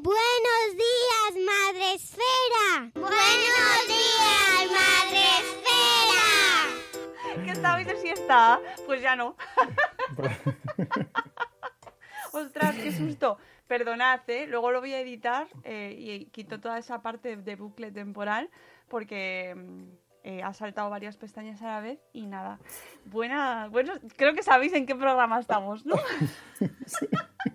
Buenos días, Madre Esfera. Buenos días, Madre Esfera. ¿Qué estabais de siesta? Pues ya no. Ostras, qué susto. Perdonad, ¿eh? luego lo voy a editar eh, y quito toda esa parte de bucle temporal porque mm, eh, ha saltado varias pestañas a la vez y nada. Buena, bueno, creo que sabéis en qué programa estamos, ¿no? Aunque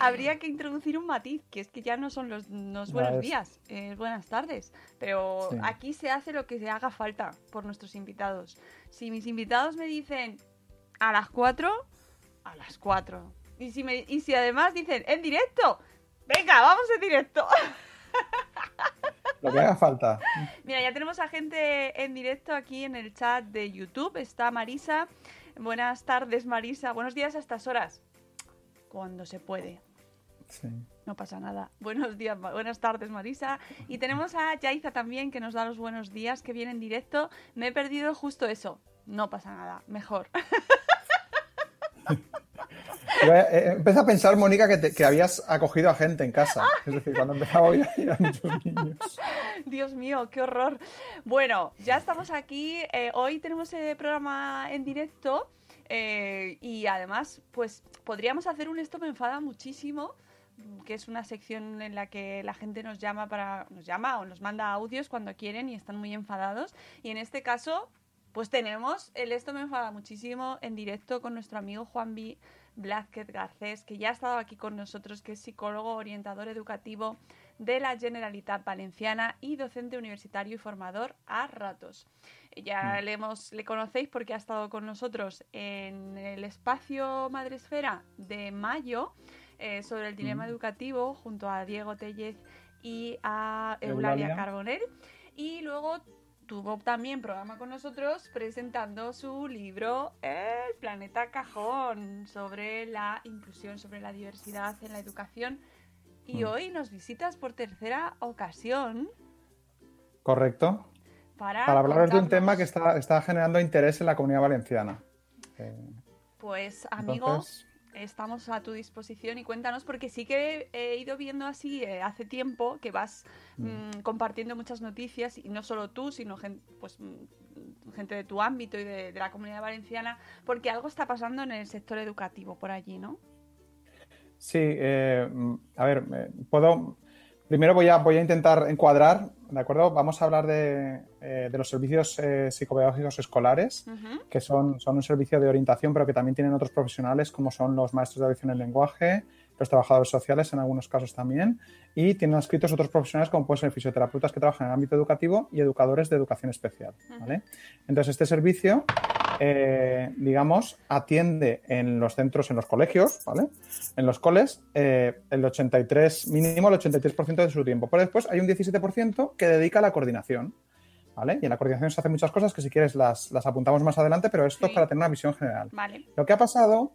habría que introducir un matiz, que es que ya no son los, los buenos es- días, es buenas tardes. Pero Sí. aquí se hace lo que se haga falta por nuestros invitados. Si mis invitados me dicen a las 4, a las 4. Y si, me, y si además dicen en directo, venga, vamos en directo. Lo que haga falta. Mira, ya tenemos a gente en directo aquí en el chat de YouTube. Está Marisa. Buenas tardes, Marisa. Buenos días a estas horas. Cuando se puede. Sí. No pasa nada. Buenos días, buenas tardes, Marisa. Y tenemos a Yaiza también, que nos da los buenos días, que viene en directo. Me he perdido justo eso. No pasa nada. Mejor. Eh, eh, empecé a pensar, Mónica, que, te- que habías acogido a gente en casa. Es decir, cuando empezaba hoy había muchos niños. Dios mío, qué horror. Bueno, ya estamos aquí. eh, hoy tenemos el programa en directo. eh, y además, pues podríamos hacer un Esto me enfada muchísimo. Mm, que es una sección en la que la gente nos llama para. nos llama o nos manda audios cuando quieren y están muy enfadados. Y en este caso, pues tenemos el Esto me enfada muchísimo en directo con nuestro amigo Juan B. Blázquez Garcés, que ya ha estado aquí con nosotros, que es psicólogo, orientador educativo de la Generalitat Valenciana y docente universitario y formador a ratos. Ya le, hemos, le conocéis porque ha estado con nosotros en el espacio Madresfera de mayo eh, sobre el dilema educativo junto a Diego Tellez y a Eulalia Eulalia. Carbonell. Y luego tuvo también programa con nosotros presentando su libro El planeta cajón sobre la inclusión, sobre la diversidad en la educación. Y Mm. hoy nos visitas por tercera ocasión Correcto. para, Para hablaros de un tema que está, está generando interés en la comunidad valenciana. Eh, Pues amigo, entonces, estamos a tu disposición y cuéntanos porque sí que he ido viendo así eh, hace tiempo que vas mm, compartiendo muchas noticias y no solo tú, sino gen- pues, mm, gente de tu ámbito y de, de la comunidad valenciana, porque algo está pasando en el sector educativo por allí, ¿no? Sí, eh, mm, a ver, eh, puedo. Primero voy a, voy a intentar encuadrar, ¿de acuerdo? Vamos a hablar de, eh, de los servicios eh, psicopedagógicos escolares, que son, son un servicio de orientación, pero que también tienen otros profesionales, como son los maestros de audición en lenguaje, los trabajadores sociales en algunos casos también, y tienen inscritos otros profesionales, como pueden ser fisioterapeutas que trabajan en el ámbito educativo y educadores de educación especial. ¿vale? Entonces, este servicio eh, digamos, atiende en los centros, en los colegios, ¿vale? En los coles, eh, el 83, mínimo el 83% de su tiempo. Pero después hay un 17% que dedica a la coordinación, ¿vale? Y en la coordinación se hacen muchas cosas que si quieres las, las apuntamos más adelante, pero esto Sí. es para tener una visión general. Vale. Lo que ha pasado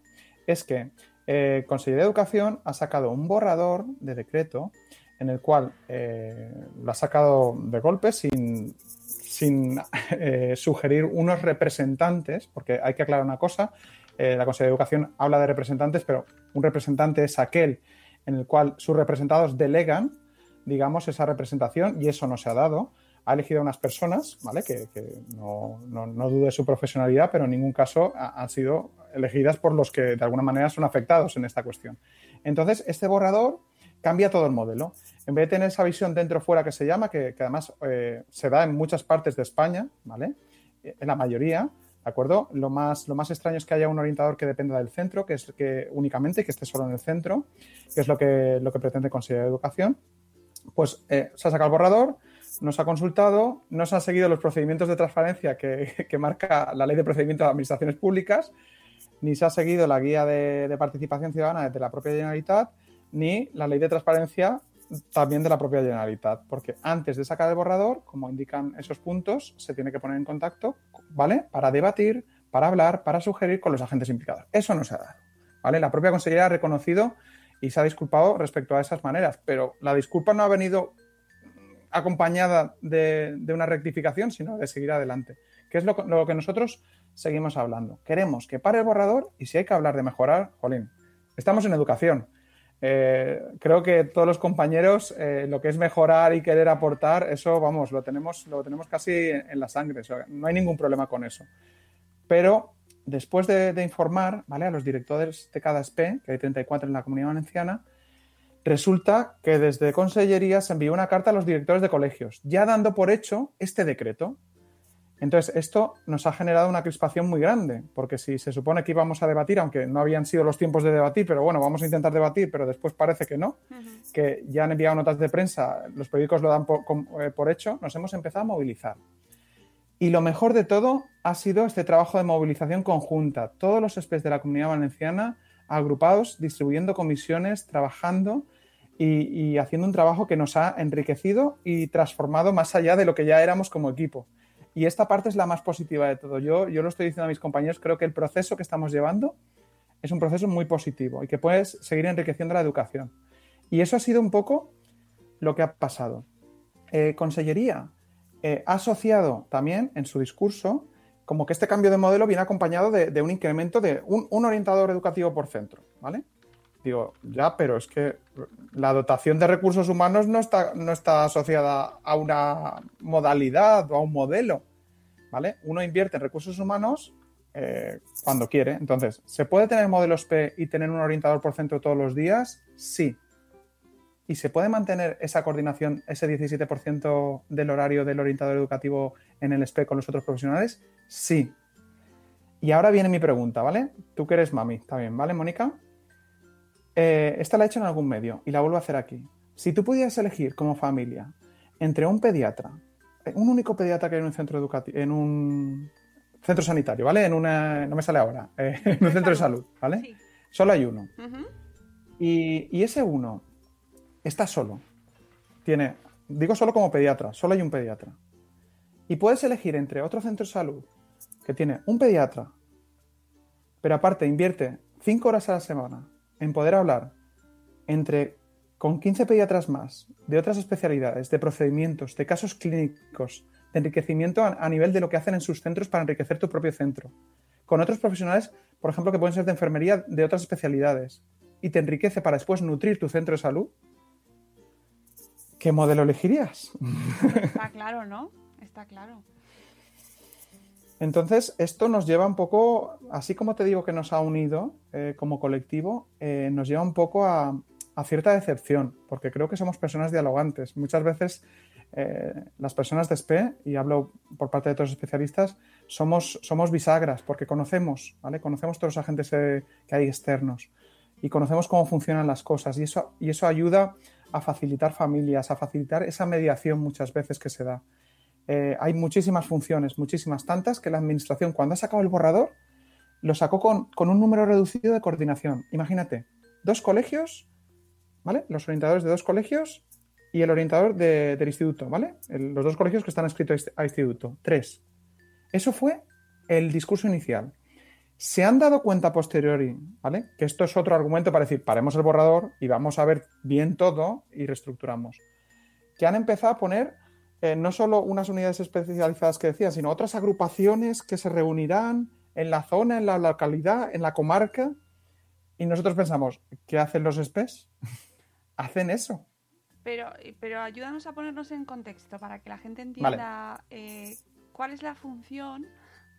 es que eh, Consejería de Educación ha sacado un borrador de decreto en el cual eh, lo ha sacado de golpe sin, sin eh, sugerir unos representantes, porque hay que aclarar una cosa, eh, la Consejería de Educación habla de representantes, pero un representante es aquel en el cual sus representados delegan, digamos, esa representación y eso no se ha dado. Ha elegido a unas personas, ¿vale? Que, no, no, no dudo de su profesionalidad, pero en ningún caso ha- han sido elegidas por los que de alguna manera son afectados en esta cuestión. Entonces, este borrador cambia todo el modelo. En vez de tener esa visión dentro-fuera que se llama, que, además eh, se da en muchas partes de España, ¿vale? En la mayoría, ¿de acuerdo? Lo más, lo más extraño es que haya un orientador que dependa del centro, que es que únicamente, que esté solo en el centro, que es lo que, lo que pretende Consejería de Educación. Pues eh, se ha sacado el borrador, nos ha consultado, no se han seguido los procedimientos de transparencia que, marca la Ley de Procedimientos de Administraciones Públicas, ni se ha seguido la guía de, de participación ciudadana de la propia Generalitat, ni la ley de transparencia también de la propia Generalitat, porque antes de sacar el borrador, como indican esos puntos, se tiene que poner en contacto, ¿vale? Para debatir, para hablar, para sugerir con los agentes implicados. Eso no se ha dado, ¿vale? La propia consejería ha reconocido y se ha disculpado respecto a esas maneras, pero la disculpa no ha venido acompañada de, una rectificación, sino de seguir adelante, que es lo que nosotros seguimos hablando. Queremos que pare el borrador y si hay que hablar de mejorar, jolín, estamos en educación. Eh, creo que todos los compañeros, eh, lo que es mejorar y querer aportar, eso, vamos, lo tenemos, lo tenemos casi en, la sangre. no hay ningún problema con eso. Pero después de, informar ¿vale? a los directores de cada SPE, que hay 34 en la Comunidad Valenciana, resulta que desde Consellería se envió una carta a los directores de colegios, ya dando por hecho este decreto. Entonces, esto nos ha generado una crispación muy grande, porque si se supone que íbamos a debatir, aunque no habían sido los tiempos de debatir, pero bueno, vamos a intentar debatir, pero después parece que no, que ya han enviado notas de prensa, los periódicos lo dan por, eh, por hecho, nos hemos empezado a movilizar. Y lo mejor de todo ha sido este trabajo de movilización conjunta. Todos los SPEs de la comunidad valenciana agrupados, distribuyendo comisiones, trabajando y, y haciendo un trabajo que nos ha enriquecido y transformado más allá de lo que ya éramos como equipo. Y esta parte es la más positiva de todo. Yo, yo lo estoy diciendo a mis compañeros, creo que el proceso que estamos llevando es un proceso muy positivo y que puedes seguir enriqueciendo la educación. Y eso ha sido un poco lo que ha pasado. Eh, Consellería eh, ha asociado también en su discurso como que este cambio de modelo viene acompañado de, un incremento de un, un orientador educativo por centro, ¿vale? Digo, ya, pero es que la dotación de recursos humanos no está, no está asociada a una modalidad o a un modelo, ¿vale? Uno invierte en recursos humanos eh, cuando quiere. Entonces, ¿se puede tener modelos P y tener un orientador por centro todos los días? Sí. ¿Y se puede mantener esa coordinación, ese 17% del horario del orientador educativo en el SPE con los otros profesionales? Sí. Y ahora viene mi pregunta, ¿vale? Tú que eres mami, está bien, ¿vale, Mónica? Eh, esta la he hecho en algún medio y la vuelvo a hacer aquí. Si tú pudieras elegir como familia entre un pediatra, eh, un único pediatra que hay en un centro educativo, en un centro sanitario, ¿vale? En una, no me sale ahora, eh, en un centro de salud, ¿vale? Sí. Solo hay uno. Y, y ese uno está solo. Tiene, digo solo como pediatra, solo hay un pediatra. Y puedes elegir entre otro centro de salud que tiene un pediatra, pero aparte invierte 5 horas a la semana en poder hablar entre con 15 pediatras más de otras especialidades, de procedimientos, de casos clínicos, de enriquecimiento a, a nivel de lo que hacen en sus centros para enriquecer tu propio centro. Con otros profesionales, por ejemplo, que pueden ser de enfermería de otras especialidades y te enriquece para después nutrir tu centro de salud, ¿qué modelo elegirías? Está claro, ¿no? Está claro. Entonces, esto nos lleva un poco, así como te digo que nos ha unido eh, como colectivo, eh, nos lleva un poco a, cierta decepción, porque creo que somos personas dialogantes. Muchas veces eh, las personas de SPE, y hablo por parte de los especialistas, somos, somos bisagras, porque conocemos, ¿vale? Conocemos todos los agentes que hay externos y conocemos cómo funcionan las cosas y eso, y eso ayuda a facilitar familias, a facilitar esa mediación muchas veces que se da. Eh, hay muchísimas funciones, muchísimas tantas, que la administración cuando ha sacado el borrador lo sacó con, un número reducido de coordinación. Imagínate, dos colegios, ¿vale? Los orientadores de dos colegios y el orientador de- del instituto, ¿vale? Los dos colegios que están inscritos a instituto. Tres. Eso fue el discurso inicial. se han dado cuenta posteriori, ¿vale? Que esto es otro argumento para decir, paremos el borrador y vamos a ver bien todo y reestructuramos. Que han empezado a poner eh, no solo unas unidades especializadas que decían, sino otras agrupaciones que se reunirán en la zona, en la localidad, en la comarca. Y nosotros pensamos, ¿qué hacen los SPES? hacen eso. Pero, pero ayúdanos a ponernos en contexto para que la gente entienda eh, cuál es la función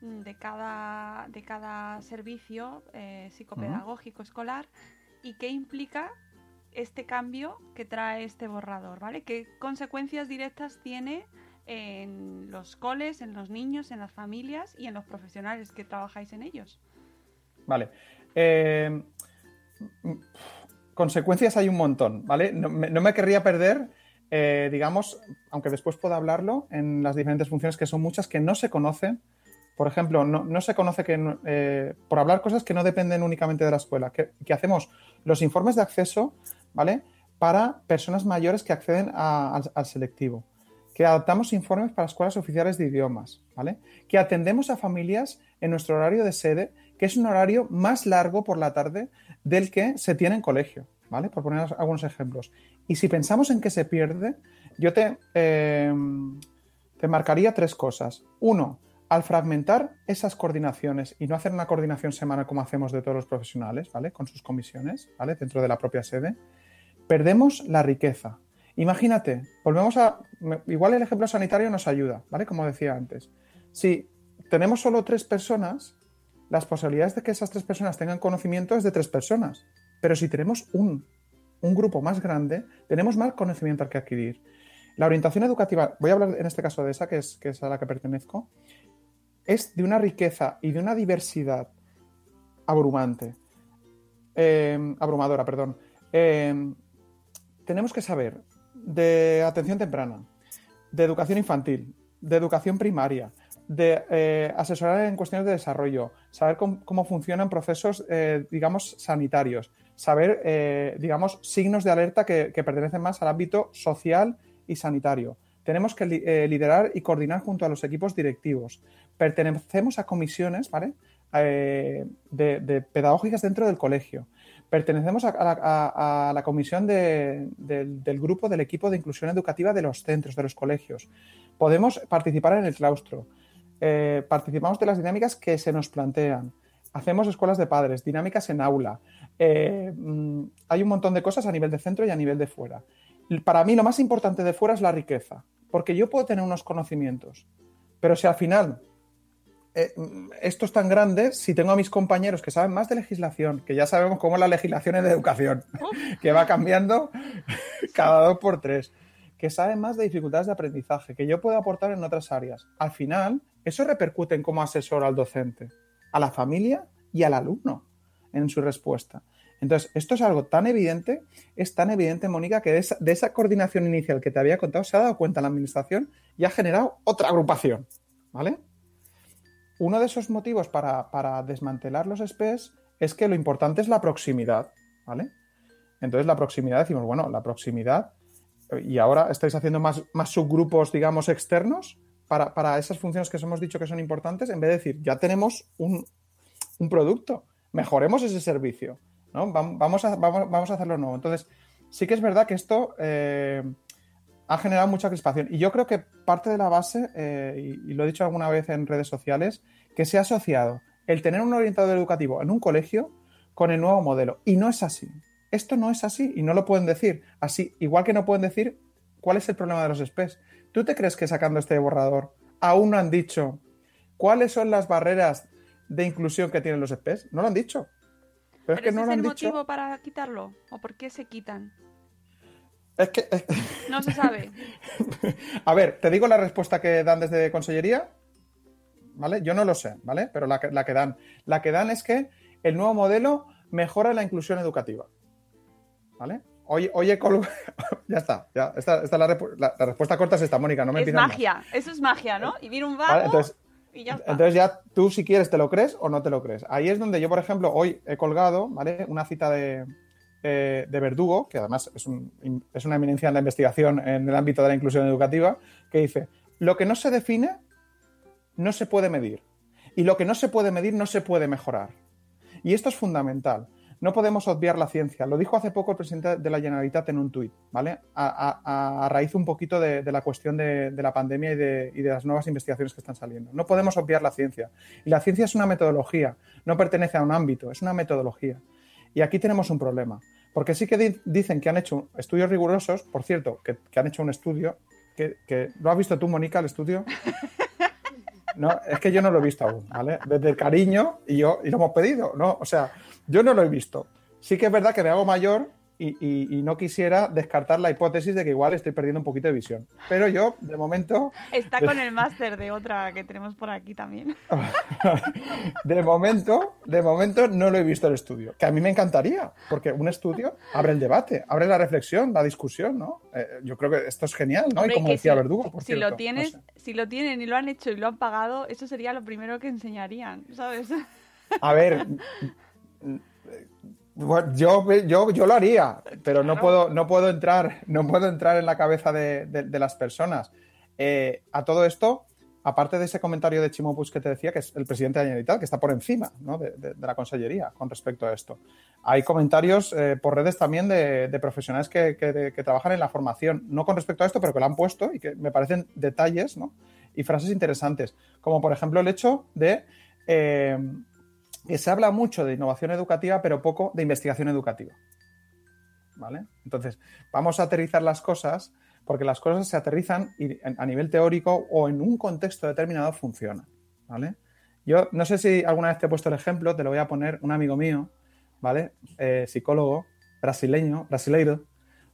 de cada, de cada servicio eh, psicopedagógico escolar y qué implica este cambio que trae este borrador, ¿vale? ¿Qué consecuencias directas tiene en los coles, en los niños, en las familias y en los profesionales que trabajáis en ellos? Vale. Eh, consecuencias hay un montón, ¿vale? No me, querría perder, eh, digamos, aunque después pueda hablarlo, en las diferentes funciones que son muchas que no se conocen. Por ejemplo, no, se conoce que, eh, por hablar cosas que no dependen únicamente de la escuela, que, que hacemos los informes de acceso ¿vale? Para personas mayores que acceden al, selectivo. Que adaptamos informes para escuelas oficiales de idiomas. Que atendemos a familias en nuestro horario de sede, que es un horario más largo por la tarde del que se tiene en colegio, ¿vale? Por poner algunos ejemplos. Y si pensamos en que se pierde, yo te, eh, te marcaría tres cosas. Uno, al fragmentar esas coordinaciones y no hacer una coordinación semanal como hacemos de todos los profesionales, ¿vale? Con sus comisiones, ¿vale? Dentro de la propia sede, perdemos la riqueza. Imagínate, volvemos a. Igual el ejemplo sanitario nos ayuda, ¿vale? Como decía antes. Si tenemos solo tres personas, las posibilidades de que esas tres personas tengan conocimiento es de tres personas. Pero si tenemos un, grupo más grande, tenemos más conocimiento al que adquirir. La orientación educativa, voy a hablar en este caso de esa, que es, que es a la que pertenezco, es de una riqueza y de una diversidad abrumante. Eh, abrumadora, perdón. Eh, tenemos que saber de atención temprana, de educación infantil, de educación primaria, de eh, asesorar en cuestiones de desarrollo, saber cómo, funcionan procesos, eh, digamos, sanitarios, saber, eh, digamos, signos de alerta que, pertenecen más al ámbito social y sanitario. Tenemos que liderar y coordinar junto a los equipos directivos. Pertenecemos a comisiones, ¿vale? de pedagógicas dentro del colegio pertenecemos a, la, comisión del, grupo del equipo de inclusión educativa de los centros, de los colegios. Podemos participar en el claustro. Eh, participamos de las dinámicas que se nos plantean. Hacemos escuelas de padres, dinámicas en aula. Eh, mm, hay un montón de cosas a nivel de centro y a nivel de fuera. Para mí lo más importante de fuera es la riqueza, porque yo puedo tener unos conocimientos, pero si al final eh, esto es tan grande si tengo a mis compañeros que saben más de legislación, que ya sabemos cómo es la legislación en educación, que va cambiando cada dos por tres, que saben más de dificultades de aprendizaje, que yo puedo aportar en otras áreas. Al final, eso repercute en cómo asesora al docente, a la familia y al alumno en su respuesta. Entonces, esto es algo tan evidente, es tan evidente, Mónica, que de esa, de esa coordinación inicial que te había contado se ha dado cuenta la administración y ha generado otra agrupación. ¿Vale? Uno de esos motivos para, desmantelar los SPEs es que lo importante es la proximidad, ¿vale? Entonces la proximidad, decimos, bueno, la proximidad, y ahora estáis haciendo más, más subgrupos, digamos, externos para, esas funciones que os hemos dicho que son importantes, en vez de decir, ya tenemos un, producto, mejoremos ese servicio, ¿no? Vamos a, vamos, vamos a hacerlo nuevo. Entonces, sí que es verdad que esto eh, ha generado mucha crispación. Y yo creo que parte de la base, eh, y, lo he dicho alguna vez en redes sociales, que se ha asociado el tener un orientador educativo en un colegio con el nuevo modelo. Y no es así. Esto no es así y no lo pueden decir. Así, igual que no pueden decir cuál es el problema de los SPEs. ¿Tú te crees que sacando este borrador aún no han dicho cuáles son las barreras de inclusión que tienen los SPEs? No lo han dicho. Pero, es que no lo han el motivo para quitarlo? ¿O por qué se quitan? Es que. No se sabe. A ver, te digo la respuesta que dan desde Consellería. ¿Vale? Yo no lo sé, ¿vale? Pero la que, la que dan. La que dan es que el nuevo modelo mejora la inclusión educativa. ¿Vale? Oye, oye, ya está. Ya, esta, esta la, la, respuesta corta es esta, Mónica. No me Es magia. Eso es magia, ¿no? Y viene un vago entonces, y ya Entonces ya tú si quieres te lo crees o no te lo crees. Ahí es donde yo, por ejemplo, hoy he colgado, ¿vale? Una cita de, eh, de Verdugo, que además es, una eminencia en la investigación en el ámbito de la inclusión educativa, que dice, lo que no se define no se puede medir. Y lo que no se puede medir no se puede mejorar. Y esto es fundamental. No podemos obviar la ciencia. Lo dijo hace poco el presidente de la Generalitat en un tuit, ¿vale? A, raíz un poquito de, la cuestión de, la pandemia y de, y de, las nuevas investigaciones que están saliendo. No podemos obviar la ciencia. Y la ciencia es una metodología, no pertenece a un ámbito, es una metodología. Y aquí tenemos un problema. Porque sí que dicen que han hecho estudios rigurosos, por cierto, que, han hecho un estudio, que, ¿lo has visto tú, Mónica, el estudio? No, es que yo no lo he visto aún, ¿vale? Desde el cariño y yo, y lo hemos pedido, ¿no? O sea, yo no lo he visto. Sí que es verdad que me hago mayor y, no quisiera descartar la hipótesis de que igual estoy perdiendo un poquito de visión. Pero yo, de momento... Está con el máster de otra que tenemos por aquí también. de momento, de momento no lo he visto el estudio, que a mí me encantaría, porque un estudio abre el debate, abre la reflexión, la discusión, ¿no? Eh, yo creo que esto es genial, ¿no? y como decía Verdugo, por si lo tienes, si lo tienen y lo han hecho y lo han pagado, eso sería lo primero que enseñarían, ¿sabes? A ver, yo, yo, yo lo haría, pero no, puedo, no, puedo entrar, no puedo entrar en la cabeza de, las personas. Eh, a todo esto, aparte de ese comentario de Chimopus que te decía, que es el presidente de la Generalitat, que está por encima de, la consellería con respecto a esto. Hay comentarios eh, por redes también de, profesionales que, trabajan en la formación, no con respecto a esto, pero que lo han puesto y que me parecen detalles y frases interesantes, como por ejemplo el hecho de... Eh, que se habla mucho de innovación educativa, pero poco de investigación educativa. ¿Vale? Entonces, vamos a aterrizar las cosas porque las cosas se aterrizan y a nivel teórico o en un contexto determinado funcionan. ¿Vale? Yo no sé si alguna vez te he puesto el ejemplo, te lo voy a poner un amigo mío, ¿vale? Eh, psicólogo brasileño, brasileiro,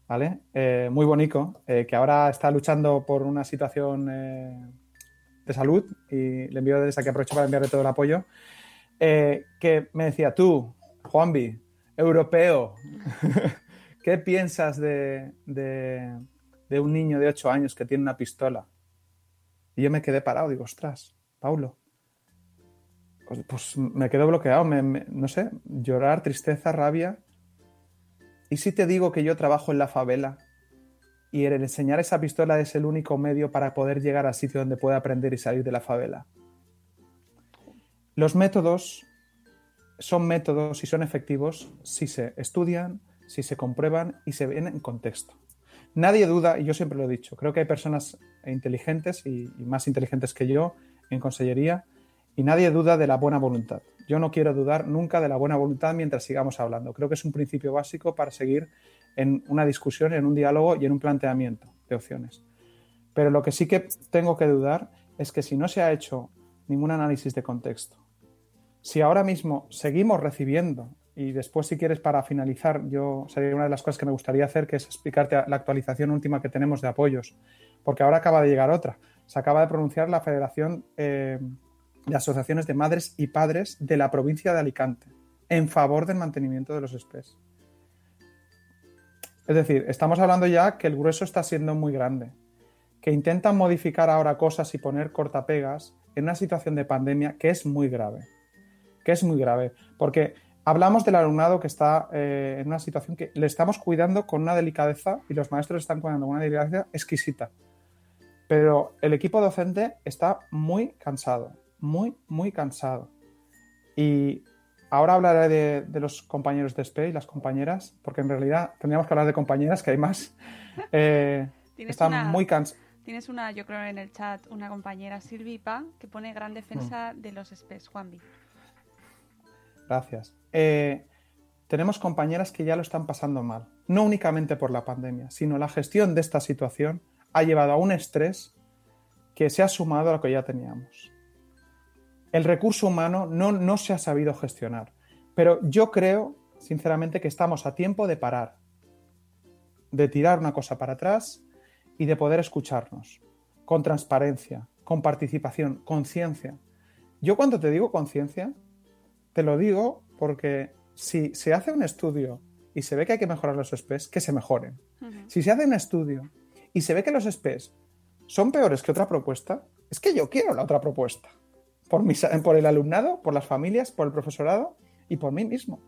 ¿vale? Eh, muy bonito, eh, que ahora está luchando por una situación de salud y le envío desde aquí aprovecho para enviarle todo el apoyo. Eh, que me decía, tú, Juanvi, europeo, ¿qué piensas de, un niño de 8 años que tiene una pistola? Y yo me quedé parado, digo, ostras, Paulo. Pues, pues me quedo bloqueado, no sé, llorar, tristeza, rabia. ¿Y si te digo que yo trabajo en la favela y el enseñar esa pistola es el único medio para poder llegar al sitio donde pueda aprender y salir de la favela? Los métodos son métodos y son efectivos si se estudian, si se comprueban y se ven en contexto. Nadie duda, y yo siempre lo he dicho, creo que hay personas inteligentes y, más inteligentes que yo en consellería, y nadie duda de la buena voluntad. Yo no quiero dudar nunca de la buena voluntad mientras sigamos hablando. Creo que es un principio básico para seguir en una discusión, en un diálogo y en un planteamiento de opciones. Pero lo que sí que tengo que dudar es que si no se ha hecho ningún análisis de contexto, si ahora mismo seguimos recibiendo, y después si quieres para finalizar, yo sería una de las cosas que me gustaría hacer, que es explicarte la actualización última que tenemos de apoyos, porque ahora acaba de llegar otra. Se acaba de pronunciar la Federación eh, de Asociaciones de Madres y Padres de la provincia de Alicante en favor del mantenimiento de los SPES. Es decir, estamos hablando ya que el grueso está siendo muy grande, que intentan modificar ahora cosas y poner cortapegas en una situación de pandemia que es muy grave que es muy grave, porque hablamos del alumnado que está eh, en una situación que le estamos cuidando con una delicadeza y los maestros están cuidando con una delicadeza exquisita. Pero el equipo docente está muy cansado, muy, muy cansado. Y ahora hablaré de, los compañeros de SPE y las compañeras, porque en realidad tendríamos que hablar de compañeras, que hay más. Eh, están muy cansados. Tienes una, yo creo en el chat, una compañera Silvipa que pone gran defensa mm. de los SPEs, Juanvi. Gracias. Eh, tenemos compañeras que ya lo están pasando mal, no únicamente por la pandemia, sino la gestión de esta situación ha llevado a un estrés que se ha sumado a lo que ya teníamos. El recurso humano no, no se ha sabido gestionar, pero yo creo, sinceramente, que estamos a tiempo de parar, de tirar una cosa para atrás y de poder escucharnos con transparencia, con participación, conciencia. Yo cuando te digo conciencia, te lo digo porque si se hace un estudio y se ve que hay que mejorar los SPEs, que se mejoren. Si se hace un estudio y se ve que los SPEs son peores que otra propuesta, es que yo quiero la otra propuesta. Por, por el alumnado, por las familias, por el profesorado y por mí mismo.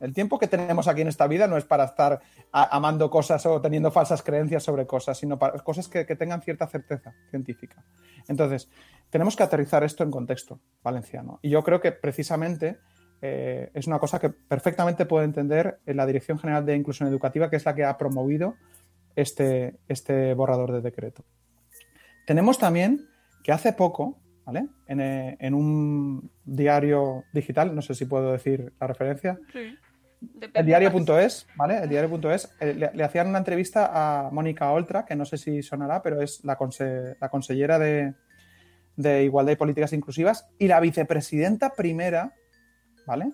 El tiempo que tenemos aquí en esta vida no es para estar amando cosas o teniendo falsas creencias sobre cosas, sino para cosas que, tengan cierta certeza científica. Entonces, tenemos que aterrizar esto en contexto valenciano. Y yo creo que precisamente eh, es una cosa que perfectamente puede entender la Dirección General de Inclusión Educativa, que es la que ha promovido este, este borrador de decreto. Tenemos también que hace poco, ¿vale? En, eh, en, un diario digital, no sé si puedo decir la referencia, sí. El diario.es, ¿vale? El diario.es eh, le, hacían una entrevista a Mónica Oltra, que no sé si sonará, pero es la, la consellera de, Igualdad y Políticas Inclusivas y la vicepresidenta primera, ¿vale?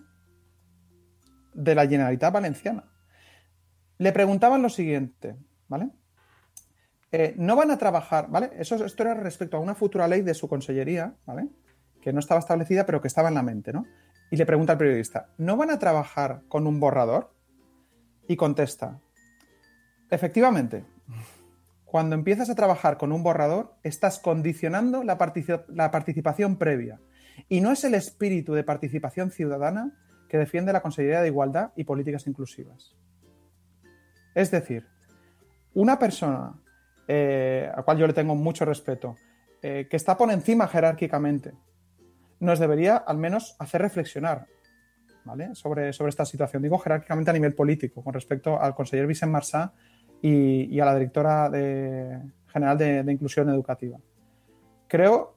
De la Generalitat Valenciana. Le preguntaban lo siguiente, ¿vale? Eh, no van a trabajar, ¿vale? Eso, esto era respecto a una futura ley de su consellería, ¿vale? Que no estaba establecida, pero que estaba en la mente, ¿no? Y le pregunta al periodista, ¿no van a trabajar con un borrador? Y contesta, efectivamente, cuando empiezas a trabajar con un borrador, estás condicionando la, participación previa. Y no es el espíritu de participación ciudadana que defiende la Consejería de Igualdad y Políticas Inclusivas. Es decir, una persona eh, a la cual yo le tengo mucho respeto, eh, que está por encima jerárquicamente nos debería al menos hacer reflexionar ¿vale? sobre, sobre esta situación. Digo jerárquicamente a nivel político, con respecto al conseller Vicent Marsá y, a la directora general de, Inclusión Educativa. Creo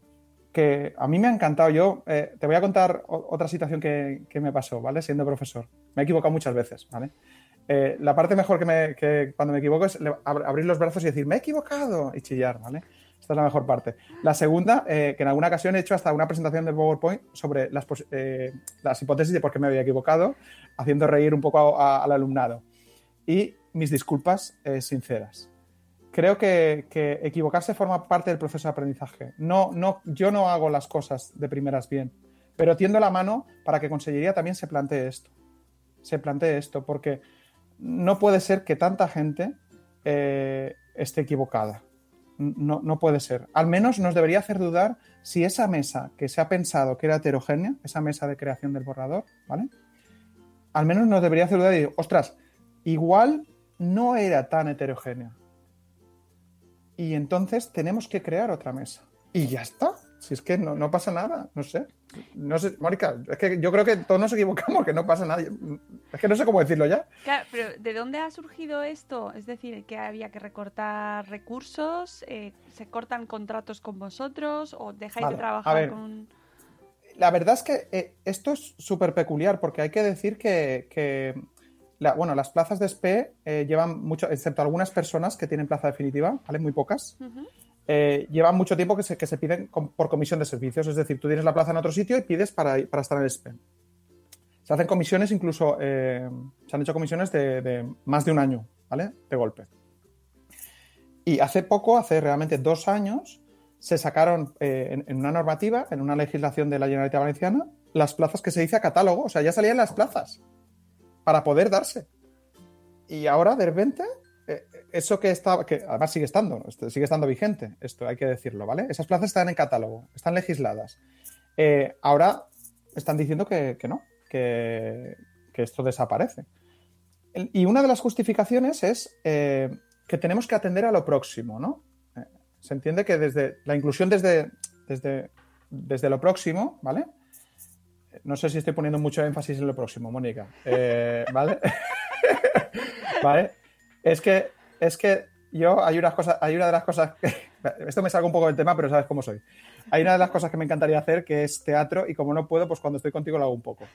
que a mí me ha encantado. Yo eh, te voy a contar otra situación que, me pasó, ¿vale? Siendo profesor. Me he equivocado muchas veces. Eh, la parte mejor que, me, que cuando me equivoco es abrir los brazos y decir, me he equivocado y chillar, ¿vale? Esta es la mejor parte. La segunda, eh, que en alguna ocasión he hecho hasta una presentación de PowerPoint sobre las, eh, las hipótesis de por qué me había equivocado, haciendo reír un poco al alumnado. Y mis disculpas eh, sinceras. Creo que, equivocarse forma parte del proceso de aprendizaje. No, no, yo no hago las cosas de primeras bien, pero tiendo la mano para que Consellería también se plantee esto. Se plantee esto, porque no puede ser que tanta gente esté equivocada no, puede ser. Al menos nos debería hacer dudar si esa mesa que se ha pensado que era heterogénea, esa mesa de creación del borrador, ¿vale? Al menos nos debería hacer dudar y decir, ostras, igual no era tan heterogénea. Y entonces tenemos que crear otra mesa. Y ya está. Si es que no, pasa nada, no sé. No sé, Mónica, es que yo creo que todos nos equivocamos, que no pasa nada. Es que no sé cómo decirlo ya. Claro, pero ¿de dónde ha surgido esto? Es decir, que había que recortar recursos, eh, ¿se cortan contratos con vosotros o dejáis de trabajar con...? La verdad es que eh, esto es súper peculiar porque hay que decir que, bueno, las plazas de SPE eh, llevan mucho, excepto algunas personas que tienen plaza definitiva, ¿vale? Muy pocas. Eh, llevan mucho tiempo que se, que se piden por comisión de servicios. Es decir, tú tienes la plaza en otro sitio y pides para, estar en el SPEN. Se hacen comisiones, incluso eh, se han hecho comisiones de, más de un año, ¿vale? De golpe. Y hace poco, hace realmente dos años, se sacaron eh, en, una normativa, en una legislación de la Generalitat Valenciana, las plazas que se dice a catálogo. O sea, ya salían las plazas para poder darse. Y ahora, de repente, eso que estaba, que además sigue estando, sigue estando vigente, esto hay que decirlo, ¿vale? Esas plazas están en catálogo, están legisladas. Eh, ahora están diciendo que, no, que, esto desaparece. Y una de las justificaciones es eh, que tenemos que atender a lo próximo, ¿no? Eh, se entiende que desde la inclusión desde, desde, desde lo próximo, ¿vale? No sé si estoy poniendo mucho énfasis en lo próximo, Mónica. ¿Vale? Es que es que yo hay unas cosas, hay una de las cosas que, esto me salga un poco del tema, pero sabes cómo soy. Hay una de las cosas que me encantaría hacer que es teatro y como no puedo, pues cuando estoy contigo lo hago un poco.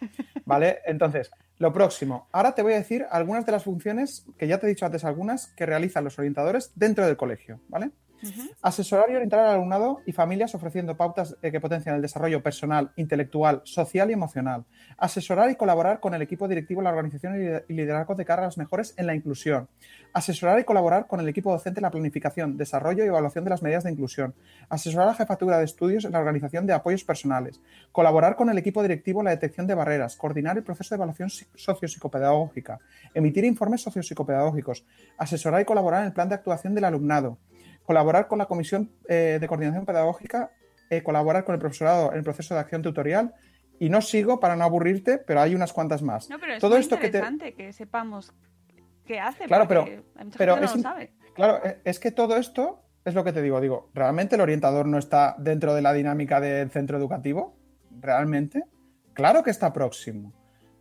¿Vale? Entonces, lo próximo. Ahora te voy a decir algunas de las funciones que ya te he dicho antes algunas que realizan los orientadores dentro del colegio, ¿vale? Asesorar y orientar al alumnado y familias ofreciendo pautas que potencian el desarrollo personal, intelectual, social y emocional. Asesorar y colaborar con el equipo directivo, la organización y liderazgo de cara a las mejores en la inclusión. Asesorar y colaborar con el equipo docente en la planificación, desarrollo y evaluación de las medidas de inclusión. Asesorar a la jefatura de estudios en la organización de apoyos personales. Colaborar con el equipo directivo en la detección de barreras. Coordinar el proceso de evaluación sociopsicopedagógica. Emitir informes sociopsicopedagógicos. Asesorar y colaborar en el plan de actuación del alumnado colaborar con la Comisión eh, de Coordinación Pedagógica, eh, colaborar con el profesorado en el proceso de acción tutorial Y no sigo para no aburrirte, pero hay unas cuantas más. No, pero es Todo muy esto que te- interesante que, sepamos qué hace. Claro, pero- hay mucha pero gente que es no lo sabe. Claro, e- es que todo esto es lo que te digo. Digo, ¿realmente el orientador no está dentro de la dinámica del centro educativo? ¿Realmente? Claro que está próximo.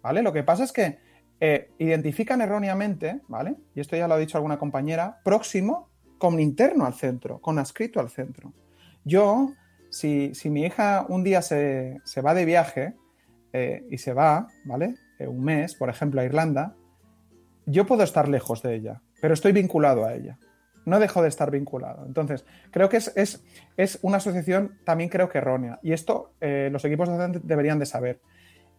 ¿Vale? Lo que pasa es que eh, identifican erróneamente, ¿vale? Y esto ya lo ha dicho alguna compañera, próximo con interno al centro, con adscrito al centro. Yo, si, si mi hija un día se, se va de viaje eh, y se va, ¿vale? Eh, un mes, por ejemplo, a Irlanda, yo puedo estar lejos de ella, pero estoy vinculado a ella. No dejo de estar vinculado. Entonces, creo que es, es, es una asociación también creo que errónea. Y esto eh, los equipos docentes deberían de saber.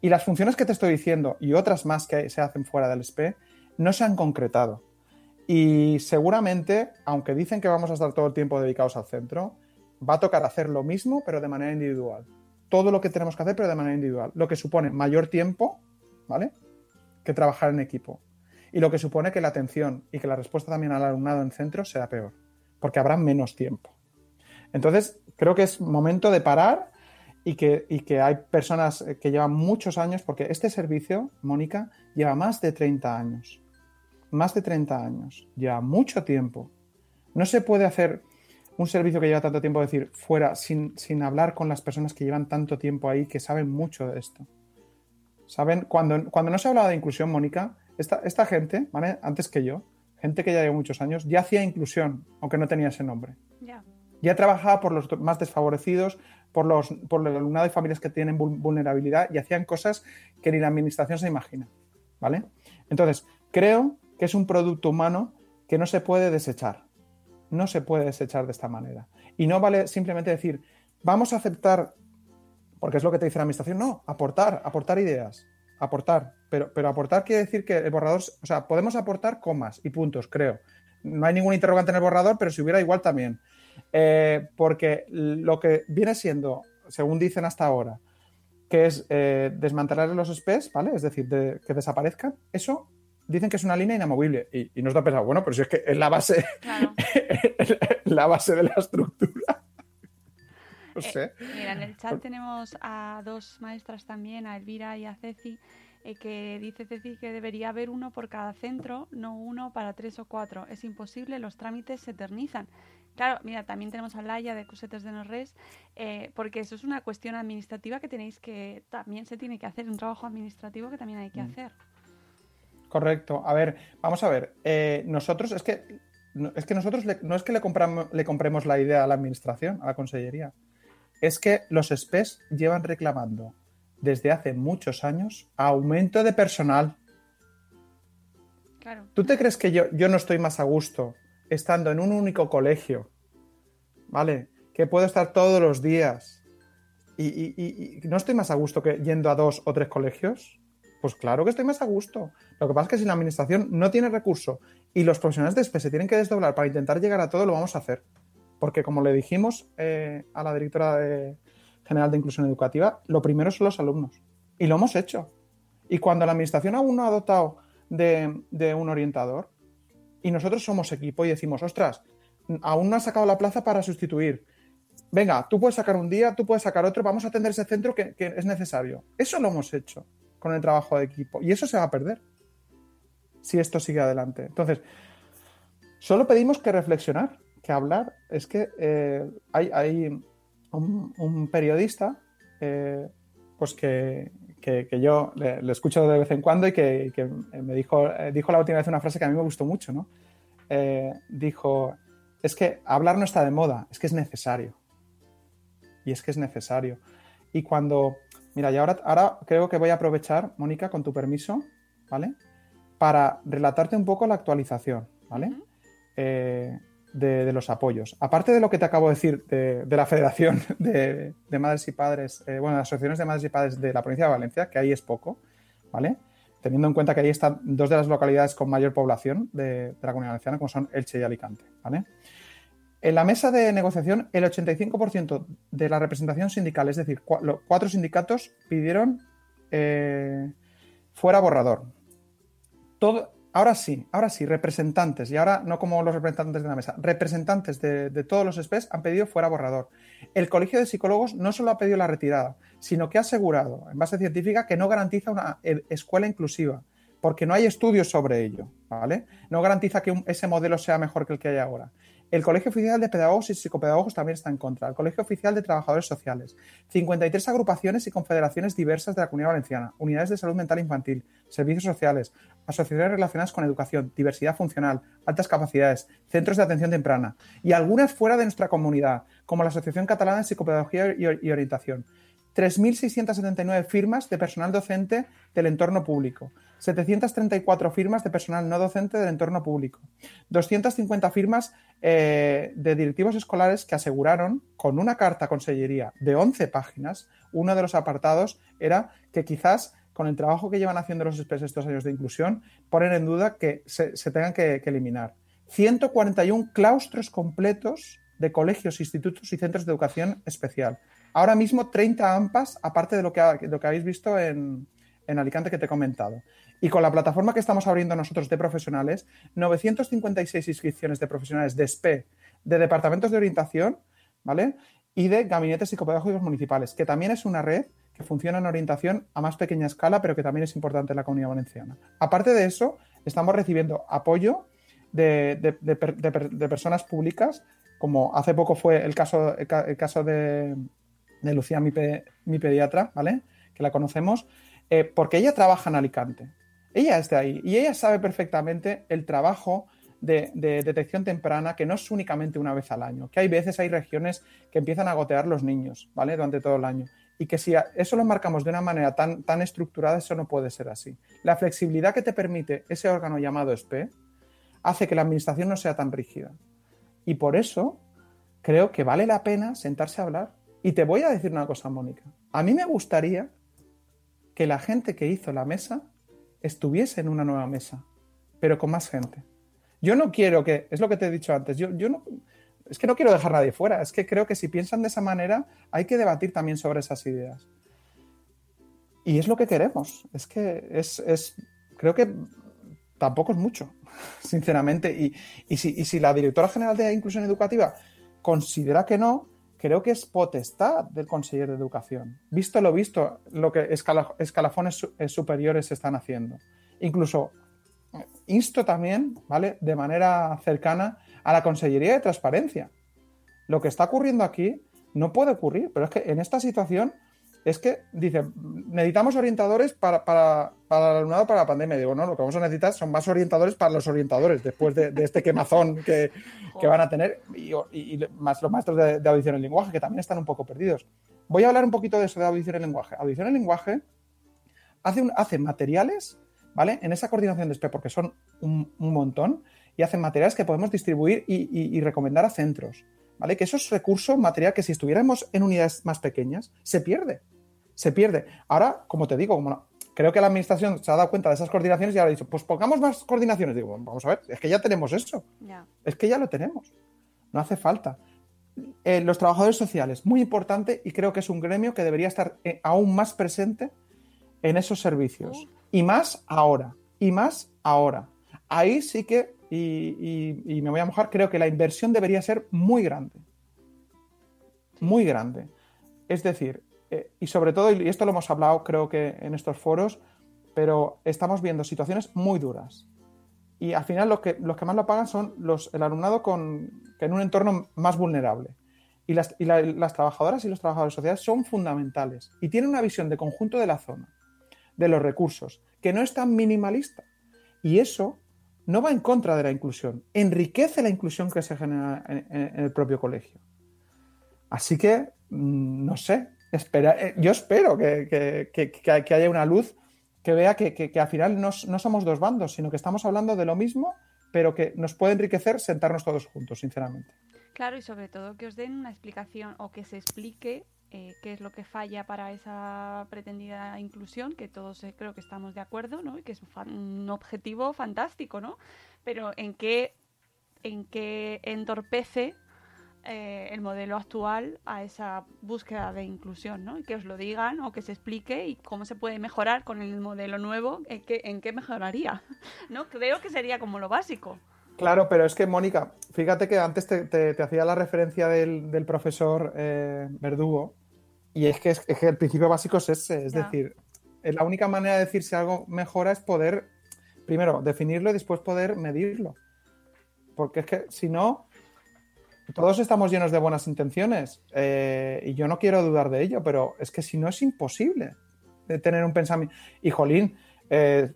Y las funciones que te estoy diciendo y otras más que se hacen fuera del SPE no se han concretado. Y seguramente, aunque dicen que vamos a estar todo el tiempo dedicados al centro, va a tocar hacer lo mismo, pero de manera individual. Todo lo que tenemos que hacer, pero de manera individual. Lo que supone mayor tiempo, ¿vale? Que trabajar en equipo. Y lo que supone que la atención y que la respuesta también al alumnado en centro será peor, porque habrá menos tiempo. Entonces, creo que es momento de parar y que, y que hay personas que llevan muchos años, porque este servicio, Mónica, lleva más de 30 años. Más de 30 años. Lleva mucho tiempo. No se puede hacer un servicio que lleva tanto tiempo, decir, fuera, sin, sin hablar con las personas que llevan tanto tiempo ahí, que saben mucho de esto. Saben, cuando, cuando no se hablaba de inclusión, Mónica, esta, esta gente, ¿vale? Antes que yo, gente que ya lleva muchos años, ya hacía inclusión, aunque no tenía ese nombre Ya. ya trabajaba por los más desfavorecidos, por, los, por el alumnado de familias que tienen vul- vulnerabilidad y hacían cosas que ni la administración se imagina. ¿Vale? Entonces, creo es un producto humano que no se puede desechar. No se puede desechar de esta manera. Y no vale simplemente decir, vamos a aceptar, porque es lo que te dice la administración, no, aportar, aportar ideas, aportar. Pero, pero aportar quiere decir que el borrador, o sea, podemos aportar comas y puntos, creo. No hay ningún interrogante en el borrador, pero si hubiera igual también. Eh, porque lo que viene siendo, según dicen hasta ahora, que es eh, desmantelar los SPEs, ¿vale? Es decir, de- que desaparezcan, eso dicen que es una línea inamovible. Y, y nos da pensado, bueno, pero si es que es la base, Claro. la base de la estructura. No Eh, sé. Mira, en el chat tenemos a dos maestras también, a Elvira y a Ceci, eh, que dice Ceci que debería haber uno por cada centro, no uno para tres o cuatro. Es imposible, los trámites se eternizan. Claro, mira, también tenemos a Laia de Cusetes de Norres, eh, porque eso es una cuestión administrativa que tenéis que, también se tiene que hacer, un trabajo administrativo que también hay que Mm. hacer. Correcto. A ver, vamos a ver. Eh, nosotros, es que, es que nosotros le- no es que le, compramos, le compremos la idea a la administración, a la consellería. Es que los SPEs llevan reclamando desde hace muchos años aumento de personal. Claro. ¿Tú te crees que yo, yo no estoy más a gusto estando en un único colegio? ¿Vale? Que puedo estar todos los días. Y, y- y- y no estoy más a gusto que yendo a dos o tres colegios. Pues claro que estoy más a gusto. Lo que pasa es que si la administración no tiene recurso y los profesionales de SPE se tienen que desdoblar para intentar llegar a todo, lo vamos a hacer. Porque como le dijimos eh, a la directora general de inclusión educativa, lo primero son los alumnos. Y lo hemos hecho. Y cuando la administración aún no ha dotado de, un orientador y nosotros somos equipo y decimos, ostras, aún no has sacado la plaza para sustituir. Venga, tú puedes sacar un día, tú puedes sacar otro, vamos a atender ese centro que es necesario. Eso lo hemos hecho con el trabajo de equipo y eso se va a perder si esto sigue adelante. Entonces, solo pedimos que reflexionar, que hablar. Es que eh, hay, hay un, periodista eh, pues que, que- que yo le, escucho de vez en cuando y que, que me dijo, eh, dijo la última vez una frase que a mí me gustó mucho, ¿no? Dijo, es que hablar no está de moda, es que es necesario. Y es que es necesario. Y cuando, mira, y ahora, ahora creo que voy a aprovechar, Mónica, con tu permiso, ¿vale? Para relatarte un poco la actualización, ¿vale? Eh, de, de los apoyos. Aparte de lo que te acabo de decir de, de la Federación de, de Madres y Padres, eh, bueno, de asociaciones de madres y padres de la provincia de Valencia, que ahí es poco, ¿vale? Teniendo en cuenta que ahí están dos de las localidades con mayor población de, de la comunidad valenciana, como son Elche y Alicante, ¿vale? En la mesa de negociación, el 85% de la representación sindical, es decir, cua- lo- cuatro sindicatos pidieron eh, fuera borrador. Todo, ahora sí, ahora sí, representantes, y ahora no como los representantes de la mesa, representantes de, todos los SPEs han pedido fuera borrador. El Colegio de Psicólogos no solo ha pedido la retirada, sino que ha asegurado, en base científica, que no garantiza una e- escuela inclusiva, porque no hay estudios sobre ello, ¿vale? No garantiza que ese modelo sea mejor que el que hay ahora. El Colegio Oficial de Pedagogos y Psicopedagogos también está en contra. El Colegio Oficial de Trabajadores Sociales. 53 agrupaciones y confederaciones diversas de la Comunidad Valenciana. Unidades de salud mental infantil. Servicios sociales. Asociaciones relacionadas con educación. Diversidad funcional. Altas capacidades. Centros de atención temprana. Y algunas fuera de nuestra comunidad, como la Asociación Catalana de Psicopedagogía y, Orientación. 3.679 firmas de personal docente del entorno público, 734 firmas de personal no docente del entorno público, 250 firmas eh, de directivos escolares que aseguraron, con una carta consellería de 11 páginas, uno de los apartados era que quizás con el trabajo que llevan haciendo los expresos estos años de inclusión, ponen en duda que se, se tengan que, que eliminar. 141 claustros completos de colegios, institutos y centros de educación especial. Ahora mismo 30 AMPAs, aparte de lo que, lo que habéis visto en, en Alicante que te he comentado. Y con la plataforma que estamos abriendo nosotros de profesionales, 956 inscripciones de profesionales de SPE, de departamentos de orientación, ¿vale? Y de gabinetes psicopedagógicos municipales, que también es una red que funciona en orientación a más pequeña escala, pero que también es importante en la comunidad valenciana. Aparte de eso, estamos recibiendo apoyo de, de personas públicas, como hace poco fue el caso, el ca- el caso de, Lucía, mi, pe- mi pediatra, ¿vale? Que la conocemos, eh, porque ella trabaja en Alicante. Ella es de ahí y ella sabe perfectamente el trabajo de, de detección temprana, que no es únicamente una vez al año, que hay veces, hay regiones que empiezan a gotear los niños, ¿vale? Durante todo el año. Y que si eso lo marcamos de una manera tan, tan estructurada, eso no puede ser así. La flexibilidad que te permite ese órgano llamado SPE hace que la administración no sea tan rígida. Y por eso creo que vale la pena sentarse a hablar. Y te voy a decir una cosa, Mónica. A mí me gustaría que la gente que hizo la mesa estuviese en una nueva mesa, pero con más gente. Yo no quiero que, es lo que te he dicho antes, yo, yo no, es que no quiero dejar nadie fuera, es que creo que si piensan de esa manera hay que debatir también sobre esas ideas. Y es lo que queremos, es que es, es creo que tampoco es mucho, sinceramente. Y, si, la directora general de Inclusión Educativa considera que no, creo que es potestad del consejero de Educación. Visto lo visto, lo que escala- escalafones eh, superiores están haciendo. Incluso eh, insto también, ¿vale? De manera cercana a la Consellería de Transparencia. Lo que está ocurriendo aquí no puede ocurrir, pero es que en esta situación es que dice, necesitamos orientadores para, para, para el alumnado para la pandemia. Digo, no, lo que vamos a necesitar son más orientadores para los orientadores después de, de este quemazón que, que van a tener y, y- y más los maestros de, de audición y lenguaje, que también están un poco perdidos. Voy a hablar un poquito de eso de audición y lenguaje. Audición y lenguaje hace, un- hace materiales, ¿vale? En esa coordinación de SPE, porque son un, un montón, y hacen materiales que podemos distribuir y recomendar a centros, ¿vale? Que eso es recurso material que si estuviéramos en unidades más pequeñas, se pierde. Se pierde. Ahora, como te digo, como creo que la administración se ha dado cuenta de esas coordinaciones y ahora ha dicho, pues pongamos más coordinaciones. Digo, vamos a ver, es que ya tenemos eso. Es que ya lo tenemos. No hace falta. Eh, los trabajadores sociales, muy importante y creo que es un gremio que debería estar eh, aún más presente en esos servicios. Y más ahora. Y más ahora. Ahí sí que, y, y- y me voy a mojar, creo que la inversión debería ser muy grande. Muy grande. Es decir, eh, y sobre todo, y esto lo hemos hablado creo que en estos foros, pero estamos viendo situaciones muy duras. Y al final los que, los que más lo pagan son los, el alumnado con, que en un entorno más vulnerable. Y, las, y la- las trabajadoras y los trabajadores sociales son fundamentales y tienen una visión de conjunto de la zona, de los recursos, que no es tan minimalista. Y eso no va en contra de la inclusión, enriquece la inclusión que se genera en, en- en el propio colegio. Así que, mm, no sé, espera, eh, yo espero que, que- que- que- haya una luz que vea que, al final no, no somos dos bandos, sino que estamos hablando de lo mismo, pero que nos puede enriquecer sentarnos todos juntos, sinceramente. Claro, y sobre todo que os den una explicación o que se explique eh, qué es lo que falla para esa pretendida inclusión, que todos eh, creo que estamos de acuerdo, ¿no? Y que es un, fan- un objetivo fantástico, ¿no? Pero en qué, en qué entorpece eh, el modelo actual a esa búsqueda de inclusión, ¿no? Y que os lo digan o que se explique y cómo se puede mejorar con el modelo nuevo, en qué, en qué mejoraría, ¿no? Creo que sería como lo básico. Claro, pero es que, Mónica, fíjate que antes te, te- te hacía la referencia del, del profesor eh, Verdugo, Y es que, es, es que el principio básico es ese, es Ya. decir, eh, la única manera de decir si algo mejora es poder, primero, definirlo y después poder medirlo. Porque es que si no, todos estamos llenos de buenas intenciones eh, y yo no quiero dudar de ello, pero es que si no es imposible de tener un pensamiento. Y jolín, eh,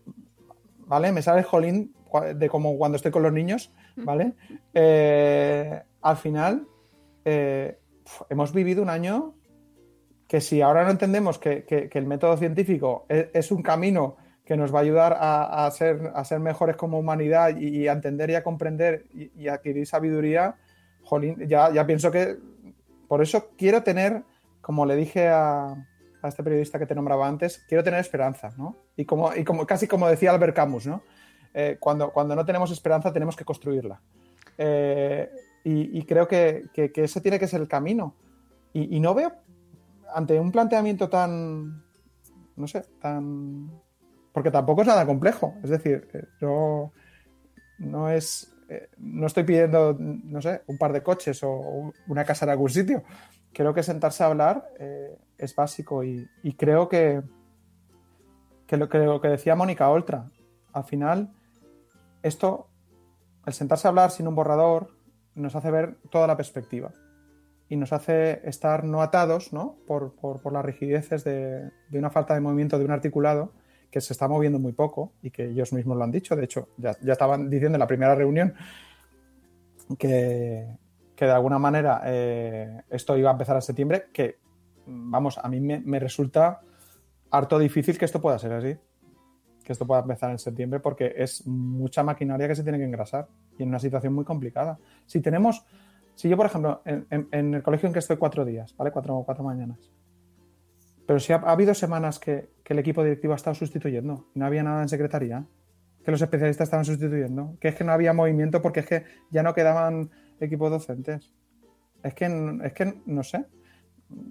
¿vale? Me sale jolín de como cuando estoy con los niños, ¿vale? Eh, al final, hemos vivido un año que si ahora no entendemos que, que- que el método científico es, es un camino que nos va a ayudar a, a ser, a ser mejores como humanidad y, y a entender y a comprender y, y adquirir sabiduría, jolín, ya, ya pienso que por eso quiero tener, como le dije a, a este periodista que te nombraba antes, quiero tener esperanza, ¿no? Y como, y como casi como decía Albert Camus, ¿no? Eh, cuando, cuando no tenemos esperanza tenemos que construirla. Eh, y, creo que, que- ese tiene que ser el camino. Y, y no veo, ante un planteamiento tan, no sé, tan... Porque tampoco es nada complejo. Es decir, eh, no, no es... no estoy pidiendo, no sé, un par de coches o un- una casa en algún sitio. Creo que sentarse a hablar eh, es básico y, creo que, lo, que decía Mónica Oltra, al final, esto, el sentarse a hablar sin un borrador, nos hace ver toda la perspectiva y nos hace estar no atados ¿no? Por, las rigideces de, de una falta de movimiento de un articulado que se está moviendo muy poco y que ellos mismos lo han dicho. De hecho, ya, ya estaban diciendo en la primera reunión que, que de alguna manera eh, esto iba a empezar en septiembre, que vamos, a mí me, me resulta harto difícil que esto pueda ser así. Que esto pueda empezar en septiembre porque es mucha maquinaria que se tiene que engrasar y en una situación muy complicada. Si tenemos, si yo, por ejemplo, en, en- el colegio en que estoy cuatro días, ¿vale? Cuatro, cuatro mañanas. Pero si ha, ha habido semanas que, el equipo directivo ha estado sustituyendo no había nada en secretaría, que los especialistas estaban sustituyendo, que es que no había movimiento porque es que ya no quedaban equipos docentes. Es que, es que no sé.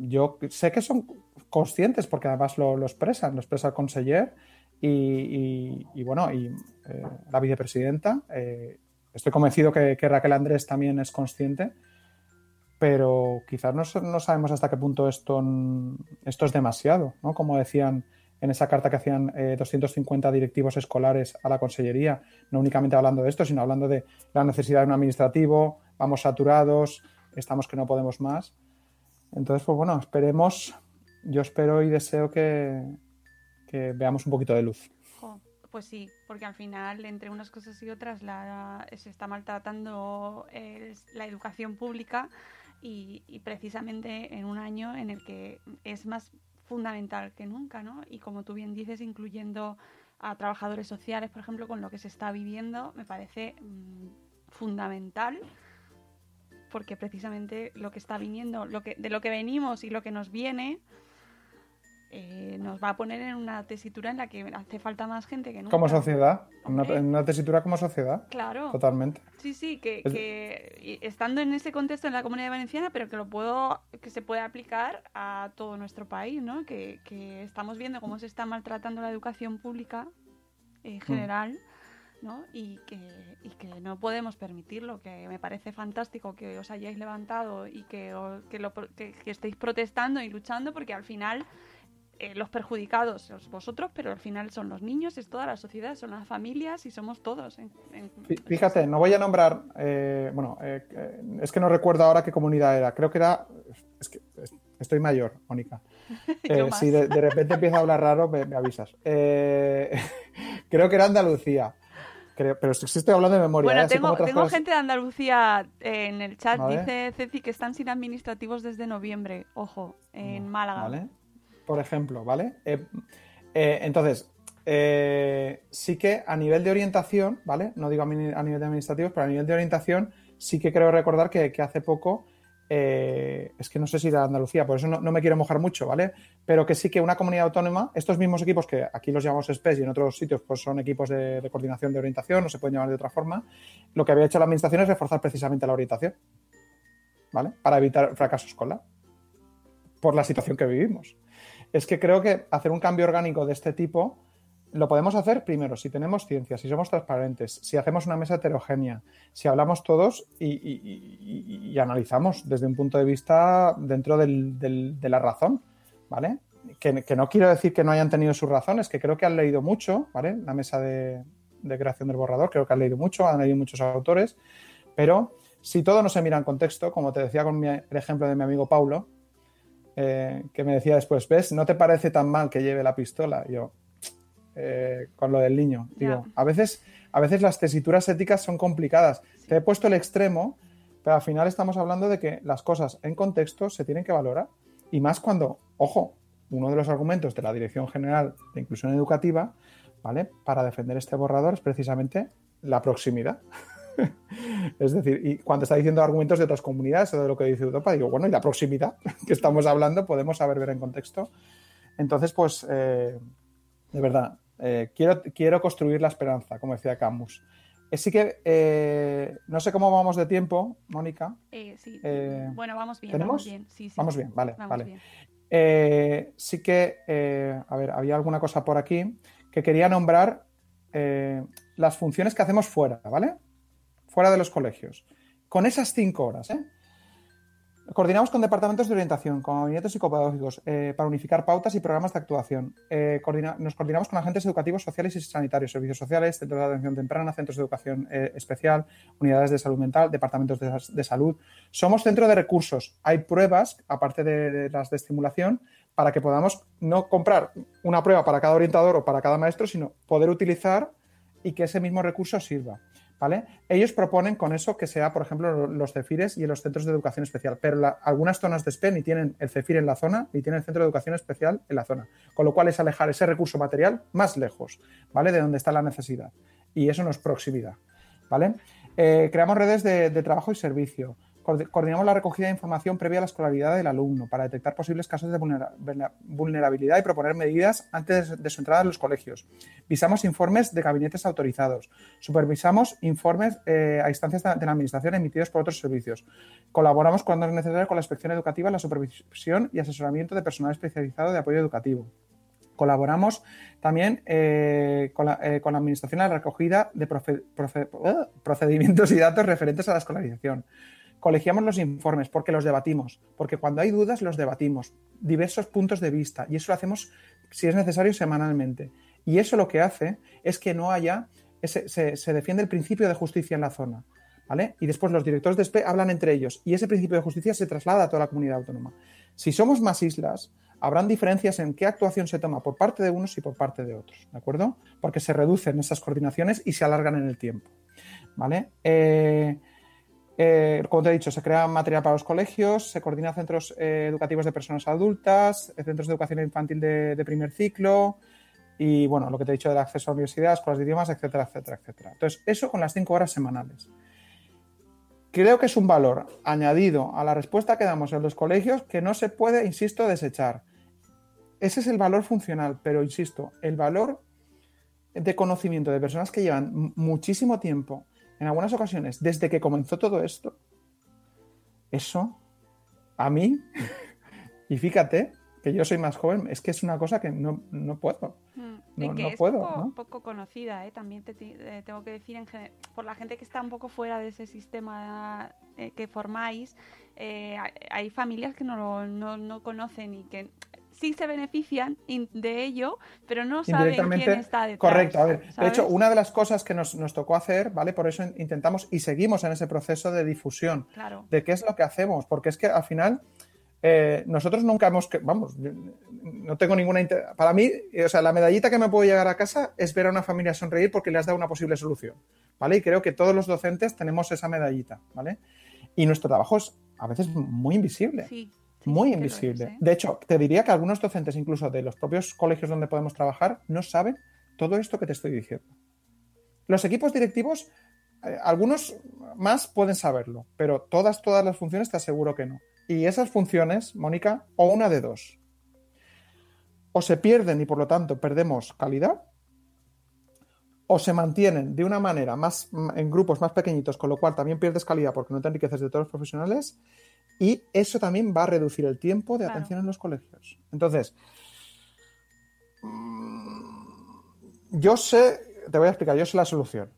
Yo sé que son conscientes porque además lo, lo expresan, lo expresa el conseller y, bueno, y eh, la vicepresidenta. eh, estoy convencido que, que Raquel Andrés también es consciente, pero quizás no, no sabemos hasta qué punto esto, esto es demasiado, ¿no? Como decían en esa carta que hacían eh, 250 directivos escolares a la consellería, no únicamente hablando de esto, sino hablando de la necesidad de un administrativo, vamos saturados, estamos que no podemos más. Entonces, pues bueno, esperemos, yo espero y deseo que, que veamos un poquito de luz. Pues sí, porque al final, entre unas cosas y otras, la, se está maltratando el- la educación pública y, y precisamente en un año en el que es más fundamental que nunca, ¿no? Y como tú bien dices, incluyendo a trabajadores sociales, por ejemplo, con lo que se está viviendo, me parece mm, fundamental porque precisamente lo que está viniendo, lo que, de lo que venimos y lo que nos viene, eh, nos va a poner en una tesitura en la que hace falta más gente que nunca. Como sociedad, una, una tesitura como sociedad, Claro. totalmente. Sí, sí, que, Es- que estando en ese contexto en la comunidad valenciana, pero que lo puedo, que se puede aplicar a todo nuestro país, ¿no? Que, que estamos viendo cómo se está maltratando la educación pública en general, ¿no? Y que, y que no podemos permitirlo, que me parece fantástico que os hayáis levantado y que, que, lo que- que estéis protestando y luchando, porque al final eh, los perjudicados sois vosotros, pero al final son los niños, es toda la sociedad, son las familias y somos todos. en- en- Fí- Fíjate, no voy a nombrar, eh, bueno, eh, eh, es que no recuerdo ahora qué comunidad era, creo que era, es que es- estoy mayor, Mónica. Si de, de repente empiezo a hablar raro, me, me avisas. Eh, creo que era Andalucía, creo, pero sí sí estoy hablando de memoria. Bueno, tengo, tengo cosas- gente de Andalucía en el chat. Vale. Dice Ceci que están sin administrativos desde noviembre. Ojo, en Málaga. ¿Vale? Por ejemplo, ¿vale? Eh, eh, entonces, eh, sí que a nivel de orientación, ¿vale? No digo a, nivel de administrativos, pero a nivel de orientación sí que creo recordar que, hace poco, es que no sé si era Andalucía, por eso no, me quiero mojar mucho, ¿vale? Pero que sí que una comunidad autónoma, estos mismos equipos que aquí los llamamos SPES y en otros sitios pues son equipos de, de coordinación de orientación, no se pueden llamar de otra forma, lo que había hecho la administración es reforzar precisamente la orientación, ¿vale? Para evitar fracaso escolar por la situación que vivimos. Es que creo que hacer un cambio orgánico de este tipo lo podemos hacer primero si tenemos ciencia, si somos transparentes, si hacemos una mesa heterogénea, si hablamos todos y, analizamos desde un punto de vista dentro de la razón. ¿vale? Que, no quiero decir que no hayan tenido sus razones, que creo que han leído mucho, ¿vale? La mesa de, creación del borrador, creo que han leído mucho, han leído muchos autores, pero si todo no se mira en contexto, como te decía con el ejemplo de mi amigo Paulo, eh, que me decía después, ¿ves? ¿No te parece tan mal que lleve la pistola? Y yo, eh, con lo del niño, digo, a veces, a veces las tesituras éticas son complicadas. Te he puesto el extremo, pero al final estamos hablando de que las cosas en contexto se tienen que valorar. Y más cuando, ojo, uno de los argumentos de la Dirección General de Inclusión Educativa, ¿vale? Para defender este borrador es precisamente la proximidad. es decir, y cuando está diciendo argumentos de otras comunidades o de lo que dice Europa, digo, bueno, y la proximidad que estamos hablando podemos saber ver en contexto. Entonces, pues, eh, de verdad, eh, quiero, quiero construir la esperanza, como decía Camus. Eh, sí que eh, no sé cómo vamos de tiempo, Mónica. Eh, sí. Eh, bueno, vamos bien, ¿tenemos? vamos bien. Sí, sí. Vamos bien, vale, Vamos vale. bien. Eh, sí que, eh, a ver, había alguna cosa por aquí que quería nombrar eh, las funciones que hacemos fuera, ¿vale? Fuera de los colegios. Con esas cinco horas, ¿eh? Coordinamos con departamentos de orientación, con gabinetes psicopedagógicos, eh, para unificar pautas y programas de actuación. Eh, nos coordinamos con agentes educativos, sociales y sanitarios, servicios sociales, centros de atención temprana, centros de educación eh, especial, unidades de salud mental, departamentos de, de salud. Somos centro de recursos. Hay pruebas, aparte de, de las de estimulación, para que podamos no comprar una prueba para cada orientador o para cada maestro, sino poder utilizar y que ese mismo recurso sirva. ¿Vale? Ellos proponen con eso que sea, por ejemplo, los CEFIRES y los centros de educación especial, pero algunas zonas de SPE ni tienen el CEFIR en la zona ni tienen el centro de educación especial en la zona, con lo cual es alejar ese recurso material más lejos, ¿vale? De donde está la necesidad. Y eso no es proximidad, ¿vale? Eh, creamos redes de, de trabajo y servicio. Coordi- Coordinamos la recogida de información previa a la escolaridad del alumno para detectar posibles casos de vulnera- vulnera- vulnerabilidad y proponer medidas antes de su entrada en los colegios. Visamos informes de gabinetes autorizados. Supervisamos informes eh, a instancias de la Administración emitidos por otros servicios. Colaboramos cuando es necesario con la inspección educativa la supervisión y asesoramiento de personal especializado de apoyo educativo. Colaboramos también eh, con, la, eh, con la Administración en la recogida de procedimientos y datos referentes a la escolarización. Colegiamos los informes porque los debatimos, porque cuando hay dudas los debatimos, diversos puntos de vista, y eso lo hacemos, si es necesario, semanalmente. Y eso lo que hace es que no haya, se, se defiende el principio de justicia en la zona. ¿Vale? Y después los directores de SPE hablan entre ellos y ese principio de justicia se traslada a toda la comunidad autónoma. Si somos más islas, habrán diferencias en qué actuación se toma por parte de unos y por parte de otros, ¿de acuerdo? Porque se reducen esas coordinaciones y se alargan en el tiempo, ¿vale? Eh, eh, como te he dicho, se crea material para los colegios, se coordina centros eh, educativos de personas adultas, eh, centros de educación infantil de, primer ciclo y, bueno, lo que te he dicho del acceso a la universidad, escuelas de idiomas, etcétera, etcétera, etcétera. Entonces, eso con las cinco horas semanales. Creo que es un valor añadido a la respuesta que damos en los colegios que no se puede, insisto, desechar. Ese es el valor funcional, pero insisto, el valor de conocimiento de personas que llevan muchísimo tiempo, en algunas ocasiones, desde que comenzó todo esto, eso, a mí, y fíjate que yo soy más joven, es que es una cosa que no, no puedo. Mm, No- y que no es puedo, poco, ¿no? poco conocida, ¿eh? también te, eh, tengo que decir, en por la gente que está un poco fuera de ese sistema eh, que formáis, eh, hay, hay familias que no, lo- no, no conocen y que sí se benefician de ello, pero no saben quién está detrás. Correcto, a ver. De hecho, una de las cosas que nos, nos tocó hacer, ¿vale? Por eso intentamos y seguimos en ese proceso de difusión Claro. de qué es lo que hacemos, porque es que al final eh, nosotros nunca hemos, vamos, no tengo ninguna, inter- para mí, eh, o sea, la medallita que me puedo llegar a casa es ver a una familia sonreír porque le has dado una posible solución, ¿vale? Y creo que todos los docentes tenemos esa medallita, ¿vale? Y nuestro trabajo es a veces muy invisible Sí, sí, muy es, invisible. ¿eh? De hecho, te diría que algunos docentes, incluso de los propios colegios donde podemos trabajar, no saben todo esto que te estoy diciendo. Los equipos directivos, eh, algunos más pueden saberlo, pero todas, todas las funciones te aseguro que no. Y esas funciones, Mónica, o una de dos. O se pierden y por lo tanto perdemos calidad, o se mantienen de una manera más en grupos más pequeñitos, con lo cual también pierdes calidad porque no te enriqueces de todos los profesionales, y eso también va a reducir el tiempo de Claro. atención en los colegios. Entonces, mm, yo sé, te voy a explicar, yo sé la solución.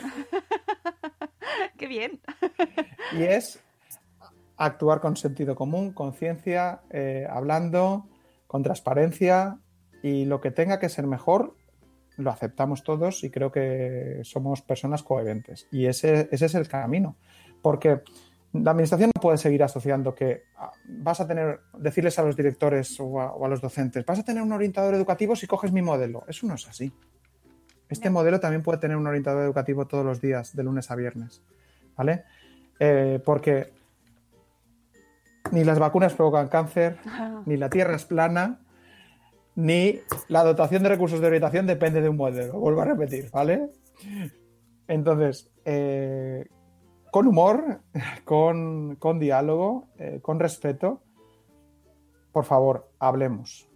Qué bien. Y es actuar con sentido común, conciencia, eh, hablando, con transparencia y lo que tenga que ser mejor lo aceptamos todos y creo que somos personas coherentes. Y ese, ese es el camino. Porque la administración no puede seguir asociando que ah, vas a tener, decirles a los directores o a, o a los docentes, vas a tener un orientador educativo si coges mi modelo. Eso no es así. Este modelo también puede tener un orientador educativo todos los días, de lunes a viernes. ¿Vale? Eh, porque ni las vacunas provocan cáncer, ni la Tierra es plana, ni la dotación de recursos de orientación depende de un modelo. Vuelvo a repetir, ¿vale? Entonces, eh, con humor, con, con diálogo, eh, con respeto, por favor, hablemos.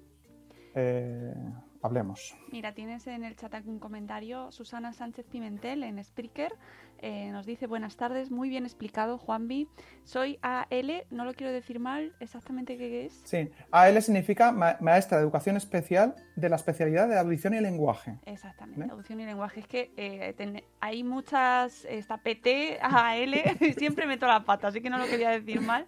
Eh, hablemos. Mira, tienes en el chat un comentario. Susana Sánchez Pimentel en Spreaker eh, nos dice: Buenas tardes, muy bien explicado, Juanvi. Soy AL, no lo quiero decir mal, exactamente qué es. Sí, AL significa ma- maestra de educación especial de la especialidad de audición y lenguaje. Exactamente, ¿Vale? audición y lenguaje. Es que eh, ten- hay muchas, está PT, AL, siempre meto la pata, así que no lo quería decir mal.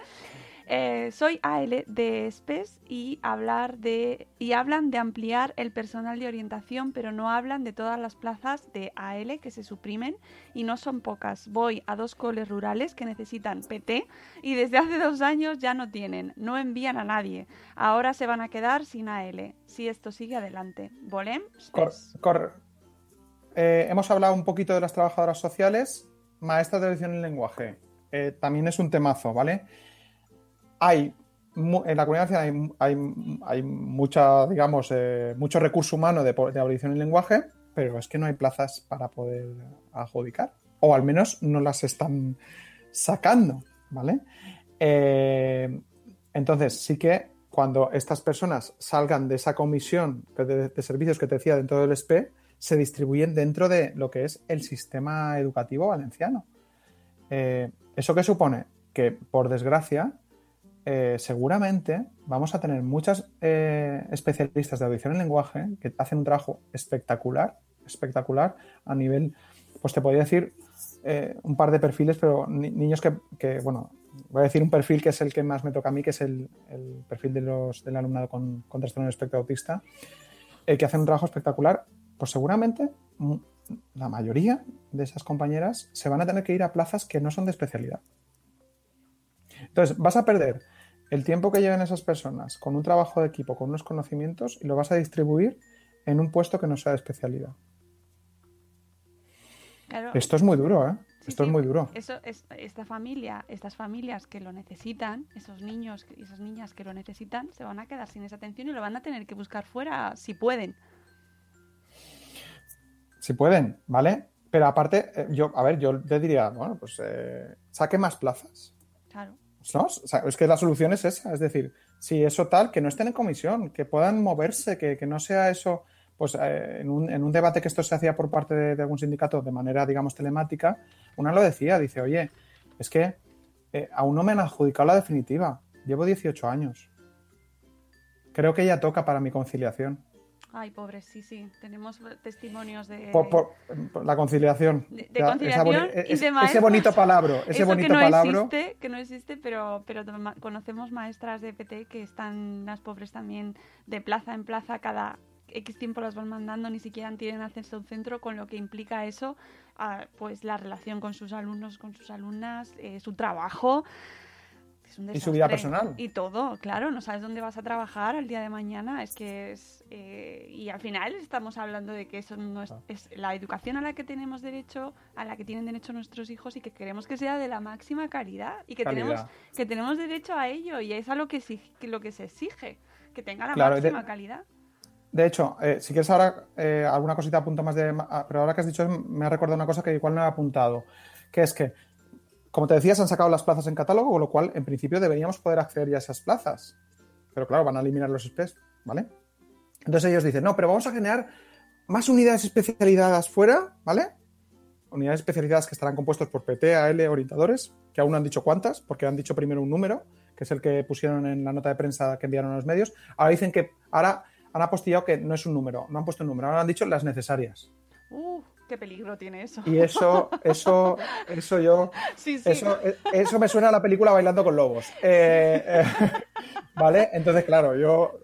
Eh, soy AL de SPES y hablar de y hablan de ampliar el personal de orientación, pero no hablan de todas las plazas de AL que se suprimen y no son pocas. Voy a dos coles rurales que necesitan PT y desde hace dos años ya no tienen, no envían a nadie. Ahora se van a quedar sin AL si esto sigue adelante. Volem, Cor- eh, hemos hablado un poquito de las trabajadoras sociales, maestras de audición y lenguaje. Eh, también es un temazo, ¿vale? Hay, en la comunidad hay, hay, hay mucha, digamos, eh, mucho recurso humano de, de audición y lenguaje, pero es que no hay plazas para poder adjudicar. O al menos no las están sacando, ¿vale? Eh, entonces, sí que cuando estas personas salgan de esa comisión de, servicios que te decía dentro del SPE, se distribuyen dentro de lo que es el sistema educativo valenciano. Eh, ¿Eso qué supone? Que, por desgracia, eh, seguramente vamos a tener muchas eh, especialistas de audición en lenguaje que hacen un trabajo espectacular, espectacular a nivel, pues te podría decir eh, un par de perfiles, pero ni- niños que, que, bueno, voy a decir un perfil que es el que más me toca a mí, que es el, perfil de los, del alumnado con, con trastorno del espectro autista, que hacen un trabajo espectacular, pues seguramente mm, la mayoría de esas compañeras se van a tener que ir a plazas que no son de especialidad. Entonces, vas a perder el tiempo que lleven esas personas con un trabajo de equipo, con unos conocimientos, y lo vas a distribuir en un puesto que no sea de especialidad. Claro. Esto es muy duro, ¿eh? Sí, Esto sí, es muy duro. Eso es esta familia, estas familias que lo necesitan, esos niños y esas niñas que lo necesitan, se van a quedar sin esa atención y lo van a tener que buscar fuera si pueden. Si pueden, ¿vale? Pero aparte, eh, yo, a ver, yo te diría, bueno, pues eh, saque más plazas. Claro. ¿No? Es que la solución es esa, es decir, si eso tal, que no estén en comisión, que puedan moverse, que, que no sea eso, pues eh, en, un, en un debate que esto se hacía por parte de, de algún sindicato de manera, digamos, telemática, una lo decía, dice, oye, es que eh, aún no me han adjudicado la definitiva, llevo 18 años. Creo que ya toca para mi conciliación. Ay, pobres, sí, sí. Tenemos testimonios de... Por, por- por la conciliación. De- de conciliación esa y es- de ese bonito palabra, ese Eso bonito que no palabra. existe, que no existe, pero, pero conocemos maestras de PT que están, las pobres también, de plaza en plaza, cada X tiempo las van mandando, ni siquiera tienen acceso a un centro, con lo que implica eso, ah, pues la relación con sus alumnos, con sus alumnas, eh, su trabajo. Es un Y su vida personal. Y todo, claro, no sabes dónde vas a trabajar al día de mañana, es que es... eh, y al final estamos hablando de que eso no es, Ah. es la educación a la que tenemos derecho, a la que tienen derecho nuestros hijos y que queremos que sea de la máxima calidad y que tenemos que tenemos derecho a ello y es a lo que, lo que se exige, que tenga la Claro, de- máxima calidad. De hecho, eh, si quieres ahora eh, alguna cosita apunto más de... ah, Pero ahora que has dicho me ha recordado una cosa que igual no he apuntado, que es que, como te decía, se han sacado las plazas en catálogo, con lo cual en principio deberíamos poder acceder ya a esas plazas. Pero claro, van a eliminar los SPEs, ¿vale? Entonces ellos dicen, no, pero vamos a generar más unidades especializadas fuera, ¿vale? Unidades especializadas que estarán compuestos por PT, AL, orientadores, que aún no han dicho cuántas, porque han dicho primero un número, que es el que pusieron en la nota de prensa que enviaron a los medios. Ahora dicen que ahora han apostillado que no es un número, no han puesto un número, ahora han dicho las necesarias. Uh, qué peligro tiene eso. Y eso, eso, eso yo, sí, sí. eso, eh, eso me suena a la película Bailando con Lobos. Eh, eh, ¿Vale? Entonces, claro, yo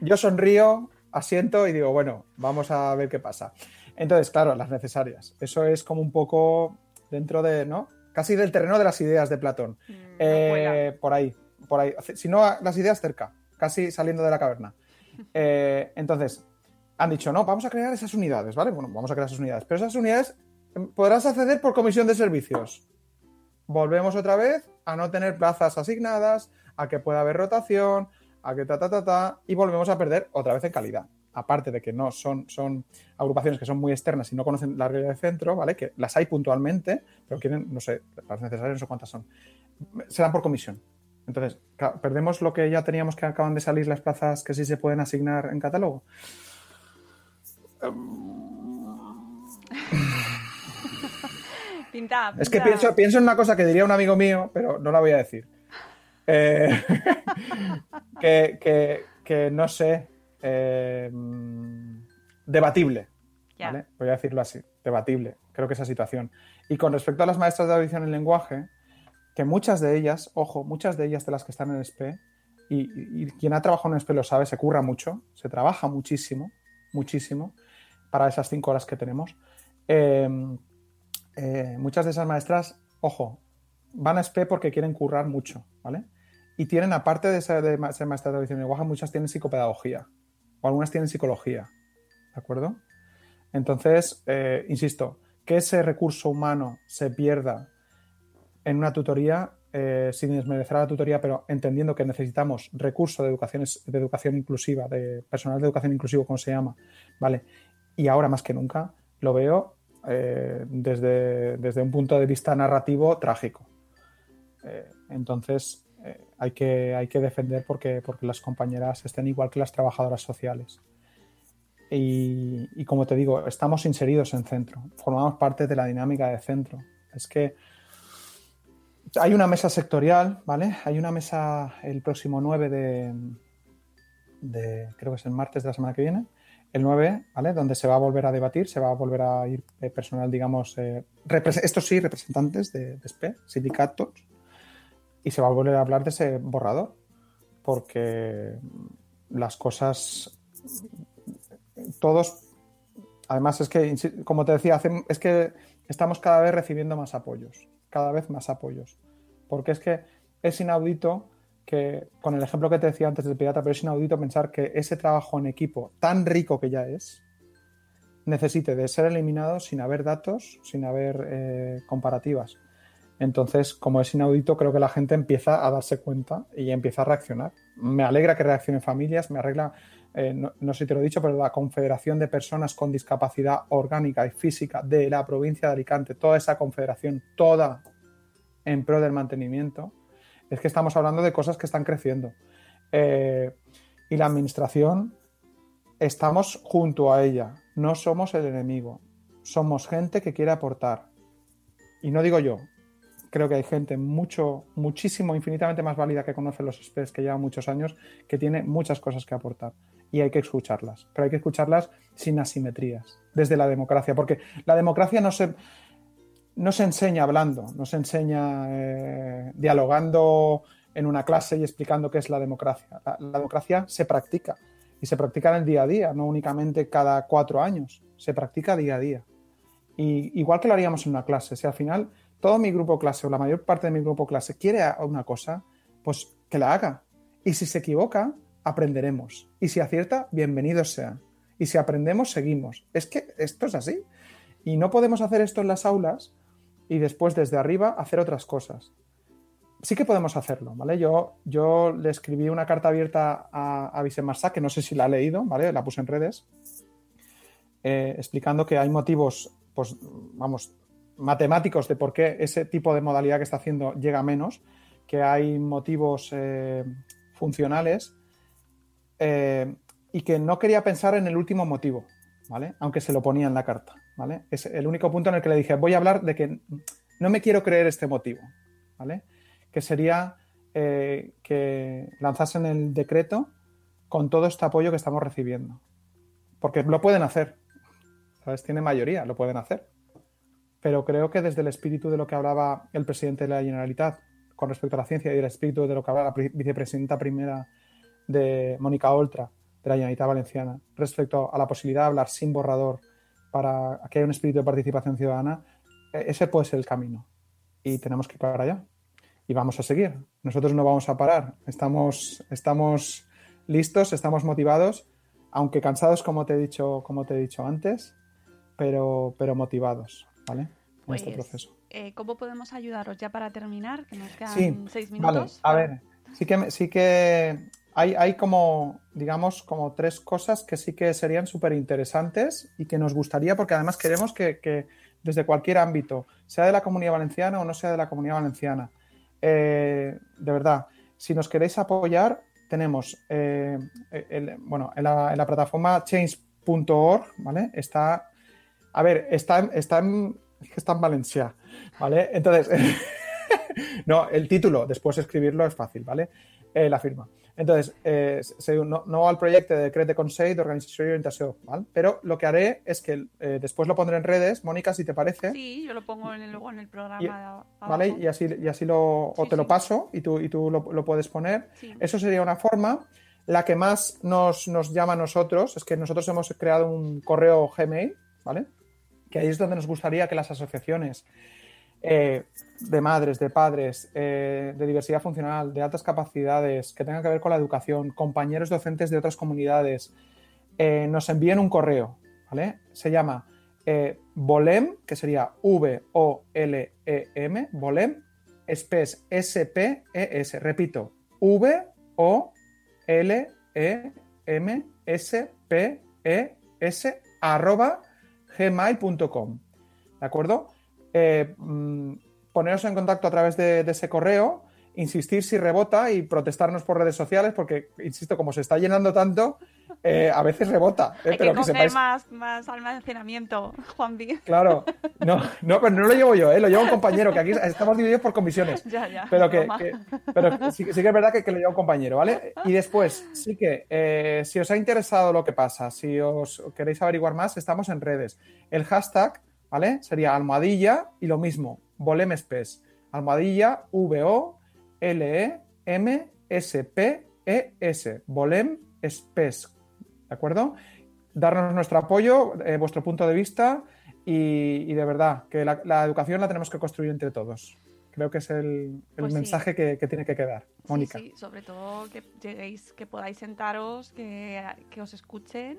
yo sonrío, asiento y digo, bueno, vamos a ver qué pasa. Entonces, claro, las necesarias. Eso es como un poco dentro de, ¿no? Casi del terreno de las ideas de Platón. Mm, Eh, por ahí, por ahí. Si no, las ideas cerca, casi saliendo de la caverna. Entonces, han dicho, no, vamos a crear esas unidades, ¿vale? Bueno, vamos a crear esas unidades. Pero esas unidades em, podrás acceder por comisión de servicios. Volvemos otra vez a no tener plazas asignadas, a que pueda haber rotación, a que ta, ta, ta, ta, y volvemos a perder otra vez en calidad. Aparte de que no son, son agrupaciones que son muy externas y no conocen la realidad de centro, ¿vale? Que las hay puntualmente, pero quieren, no sé, las necesarias no sé cuántas son. Serán por comisión. Entonces, perdemos lo que ya teníamos que acaban de salir las plazas que sí se pueden asignar en catálogo. Pinta, Es que pienso, pienso en una cosa que diría un amigo mío, pero no la voy a decir. Eh, que, que- que no sé. eh, mm, debatible. Voy a decirlo así. Debatible. Creo que esa situación. Y con respecto a las maestras de audición en lenguaje, que muchas de ellas, ojo, muchas de ellas de las que están en SPE, y, y- y quien ha trabajado en SPE lo sabe, se curra mucho, se trabaja muchísimo, muchísimo, para esas cinco horas que tenemos. Eh, eh, muchas de esas maestras, ojo, van a SPE porque quieren currar mucho, ¿vale? Y tienen, aparte de ser, maestras de audición y lenguaje, muchas tienen psicopedagogía, o algunas tienen psicología, ¿de acuerdo? Entonces, eh, insisto, que ese recurso humano se pierda en una tutoría, sin desmerecer a la tutoría, pero entendiendo que necesitamos recurso de de educación inclusiva, de personal de educación inclusivo, como se llama, ¿vale? Y ahora más que nunca lo veo eh, desde, desde un punto de vista narrativo trágico. Eh, entonces, eh, hay, que, hay que defender porque, porque las compañeras estén igual que las trabajadoras sociales. Y, y como te digo, estamos inseridos en centro, formamos parte de la dinámica de centro. Es que hay una mesa sectorial, ¿vale? Hay una mesa el próximo 9 de, de- creo que es el martes de la semana que viene, el 9, ¿vale? Donde se va a volver a debatir, se va a volver a ir eh, personal, digamos, eh, estos sí, representantes de, SPE, sindicatos, y se va a volver a hablar de ese borrador, porque las cosas, todos, además es que, como te decía, es que estamos cada vez recibiendo más apoyos, cada vez más apoyos, porque es que es inaudito que, con el ejemplo que te decía antes del pirata, pero es inaudito pensar que ese trabajo en equipo tan rico que ya es, necesite de ser eliminado sin haber datos, sin haber eh, comparativas. Entonces, como es inaudito, creo que la gente empieza a darse cuenta y empieza a reaccionar. Me alegra que reaccionen familias, me arregla, eh, no, no sé si te lo he dicho, pero la Confederación de Personas con Discapacidad Orgánica y Física de la provincia de Alicante, toda esa confederación, toda en pro del mantenimiento, es que estamos hablando de cosas que están creciendo. Eh, y la administración, estamos junto a ella, no somos el enemigo, somos gente que quiere aportar. Y no digo yo, creo que hay gente mucho, muchísimo, infinitamente más válida que conoce los experts que llevan muchos años, que tiene muchas cosas que aportar. Y hay que escucharlas, pero hay que escucharlas sin asimetrías, desde la democracia, porque la democracia no se, no se enseña hablando, no se enseña eh, dialogando en una clase y explicando qué es la democracia. La, democracia se practica y se practica en el día a día, no únicamente cada cuatro años, se practica día a día. Y igual que lo haríamos en una clase, si al final todo mi grupo clase o la mayor parte de mi grupo clase quiere una cosa, pues que la haga. Y si se equivoca, aprenderemos. Y si acierta, bienvenidos sean. Y si aprendemos, seguimos. Es que esto es así. Y no podemos hacer esto en las aulas y después desde arriba hacer otras cosas. Sí que podemos hacerlo, ¿vale? Yo, yo le escribí una carta abierta a, a que no sé si la ha leído, ¿vale? La puse en redes, eh, explicando que hay motivos, pues, vamos, matemáticos de por qué ese tipo de modalidad que está haciendo llega menos, que hay motivos eh, funcionales eh, y que no quería pensar en el último motivo, ¿vale? Aunque se lo ponía en la carta, ¿vale? Es el único punto en el que le dije, voy a hablar de que no me quiero creer este motivo, ¿vale? Que sería eh, que lanzasen el decreto con todo este apoyo que estamos recibiendo. Porque lo pueden hacer, ¿sabes? Tiene mayoría, lo pueden hacer. Pero creo que desde el espíritu de lo que hablaba el presidente de la Generalitat con respecto a la ciencia y el espíritu de lo que hablaba la vicepresidenta primera de Mónica Oltra de la Generalitat Valenciana respecto a la posibilidad de hablar sin borrador para que haya un espíritu de participación ciudadana, e- ese puede ser el camino. Y tenemos que ir para allá. Y vamos a seguir. Nosotros no vamos a parar. Estamos, estamos listos, estamos motivados, aunque cansados, como te he dicho, como te he dicho antes, pero, pero motivados, ¿vale? En este Pues, proceso. eh, ¿Cómo podemos ayudaros ya para terminar? Que nos quedan Sí, seis Vale, minutos. a ver, sí que, sí que hay, como, digamos, como tres cosas que sí que serían súper interesantes y que nos gustaría, porque además queremos que, desde cualquier ámbito, sea de la comunidad valenciana o no sea de la comunidad valenciana, eh, de verdad, si nos queréis apoyar, tenemos, eh, bueno, en la, plataforma change.org, ¿vale? Está, a ver, está, está en, está en Valencia, ¿vale? Entonces, no, el título, después escribirlo es fàcil, ¿vale? Eh, la firma. Entonces, eh, se, no, no al proyecto de decret de Consell d'Organització i Orientació, ¿vale? Pero lo que haré es que eh, después lo pondré en redes, Mónica, si te parece, Sí, yo lo pongo en el, luego en el programa. Y- de ¿vale? Y así, y así lo, o Sí, te lo paso y tú, y tú lo, lo puedes poner. Sí. Eso sería una forma. La que más nos, nos llama a nosotros es que nosotros hemos creado un correo Gmail, ¿vale? Que ahí es donde nos gustaría que las asociaciones eh, de madres, de padres, eh, de diversidad funcional, de altas capacidades, que tengan que ver con la educación, compañeros docentes de otras comunidades, eh, nos envíen un correo, ¿vale? Se llama eh, Volem, que sería V-O-L-E-M, Volem, SPES, S-P-E-S, repito, V-O-L-E-M-S-P-E-S, arroba gmail.com, ¿de acuerdo? Eh, mm, poneros en contacto a través de, de ese correo, insistir si rebota y protestarnos por redes sociales, porque, insisto, como se está llenando tanto, eh, a veces rebota. eh, Hay pero que que sepáis, más, más almacenamiento, Juanvi. claro, no, no, pero no lo llevo yo, eh, lo lleva un compañero, que aquí estamos divididos por comisiones. Ya, ya. Pero que, pero sí, sí que es verdad que, que lo lleva un compañero, ¿vale? Y después, sí que, eh, si os ha interesado lo que pasa, si os queréis averiguar más, estamos en redes. El hashtag, ¿vale? Sería almohadilla y lo mismo, volemespes. Almohadilla, V-O-L-E-M-S-P-E-S. Volem Spes. ¿De acuerdo? Darnos nuestro apoyo, eh, vuestro punto de vista y, y de verdad que la, la educación la tenemos que construir entre todos. Creo que es el, el Pues sí. mensaje que, que tiene que quedar. Mónica. Sí, sí, sobre todo que lleguéis, que podáis sentaros, que, que os escuchen,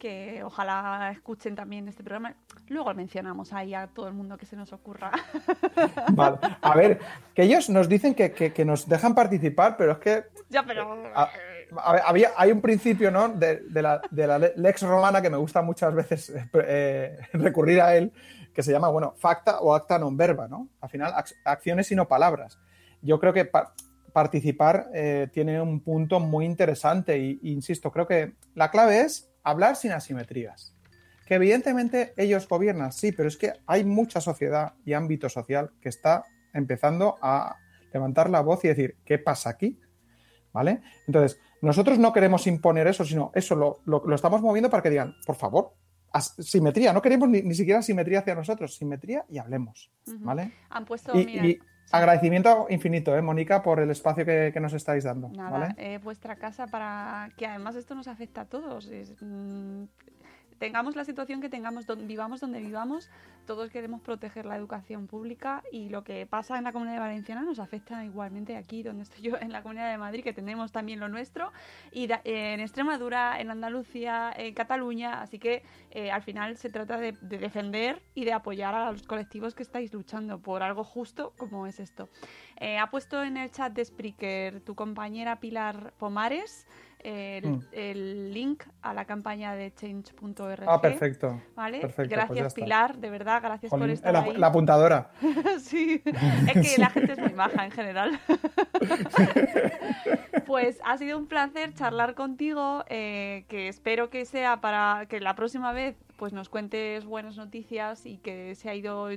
que ojalá escuchen también este programa. Luego mencionamos ahí a todo el mundo que se nos ocurra. Vale. A ver, que ellos nos dicen que, que- que nos dejan participar, pero es que ya, pero... a- a había, hay un principio ¿no? de, de la, de la le- lex romana que me gusta muchas veces eh, recurrir a él, que se llama, bueno, facta o acta non verba, ¿no? Al final, ac- acciones y no palabras. Yo creo que pa- participar eh, tiene un punto muy interesante y, y insisto, creo que la clave es hablar sin asimetrías. Que evidentemente ellos gobiernan, sí, pero es que hay mucha sociedad y ámbito social que está empezando a levantar la voz y decir, ¿qué pasa aquí? ¿Vale? Entonces, nosotros no queremos imponer eso, sino eso lo, lo- lo estamos moviendo para que digan, por favor, simetría, no queremos ni, ni siquiera simetría hacia nosotros, simetría y hablemos. ¿vale? Han puesto, Y, mira, y. agradecimiento infinito, ¿eh, Mónica, por el espacio que, que nos estáis dando, Nada, ¿vale? eh, vuestra casa para que además esto nos afecta a todos. es, mm, tengamos la situación que tengamos, vivamos donde vivamos, todos queremos proteger la educación pública y lo que pasa en la comunidad valenciana nos afecta igualmente aquí donde estoy yo, en la comunidad de Madrid, que tenemos también lo nuestro, y da- eh, en Extremadura, en Andalucía, en Cataluña, así que eh, al final se trata de, de defender y de apoyar a los colectivos que estáis luchando por algo justo como es esto. Eh, ha puesto en el chat de Spreaker tu compañera Pilar Pomares el, Mm. el link a la campaña de change.org. Ah, perfecto. ¿Vale? perfecto, pues gracias. Pilar, de verdad, gracias por estar la, ahí. la apuntadora. sí, es que la gente es muy maja en general. pues ha sido un placer charlar contigo, eh, que espero que sea para que la próxima vez pues nos cuentes buenas noticias y que se ha ido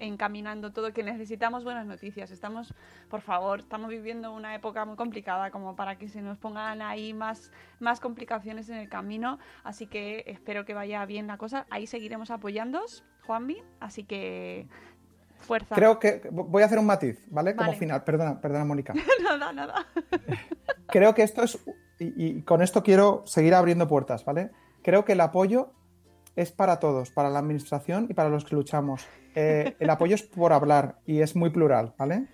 encaminando todo, que necesitamos buenas noticias. Estamos, por favor, estamos viviendo una época muy complicada como para que se nos pongan ahí más, más complicaciones en el camino. Así que espero que vaya bien la cosa. Ahí seguiremos apoyándoos, Juanvi. Así que fuerza. Creo que voy a hacer un matiz, ¿vale? Como final. Perdona, perdona, Mónica. nada, nada. Creo que esto es y, y con esto quiero seguir abriendo puertas, ¿vale? Creo que el apoyo es para todos, para la administración y para los que luchamos. Eh, el apoyo es por hablar y es muy plural, ¿vale?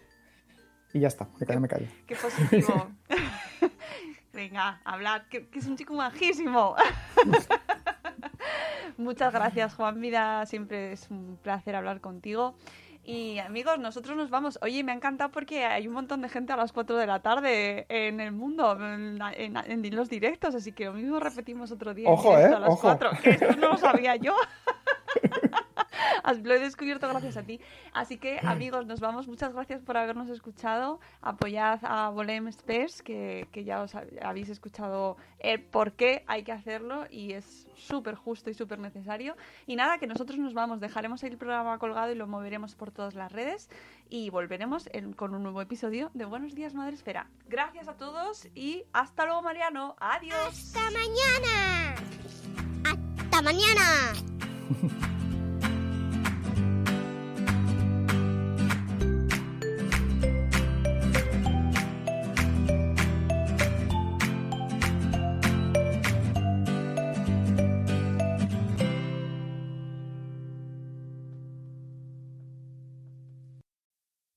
Y ya está, me callo, me callo. Qué positivo. Venga, hablar, que, que es un chico majísimo. Muchas gracias, Juan Vida. Siempre es un placer hablar contigo. Y amigos, nosotros nos vamos. Oye, me ha encantado porque hay un montón de gente a las 4 de la tarde en el mundo, en, en- en los directos, así que lo mismo repetimos otro día. Ojo, ¿eh? A las Ojo. 4, que esto no lo sabía yo. Lo he descubierto gracias a ti. Así que, amigos, nos vamos. Muchas gracias por habernos escuchado. Apoyad a Volem Space, que, que ya os ha- habéis escuchado el por qué hay que hacerlo y es súper justo y súper necesario. Y nada, que nosotros nos vamos. Dejaremos el programa colgado y lo moveremos por todas las redes y volveremos en- con un nuevo episodio de Buenos Días, Madre Esfera. Gracias a todos y hasta luego, Mariano. Adiós. ¡Hasta mañana! ¡Hasta mañana!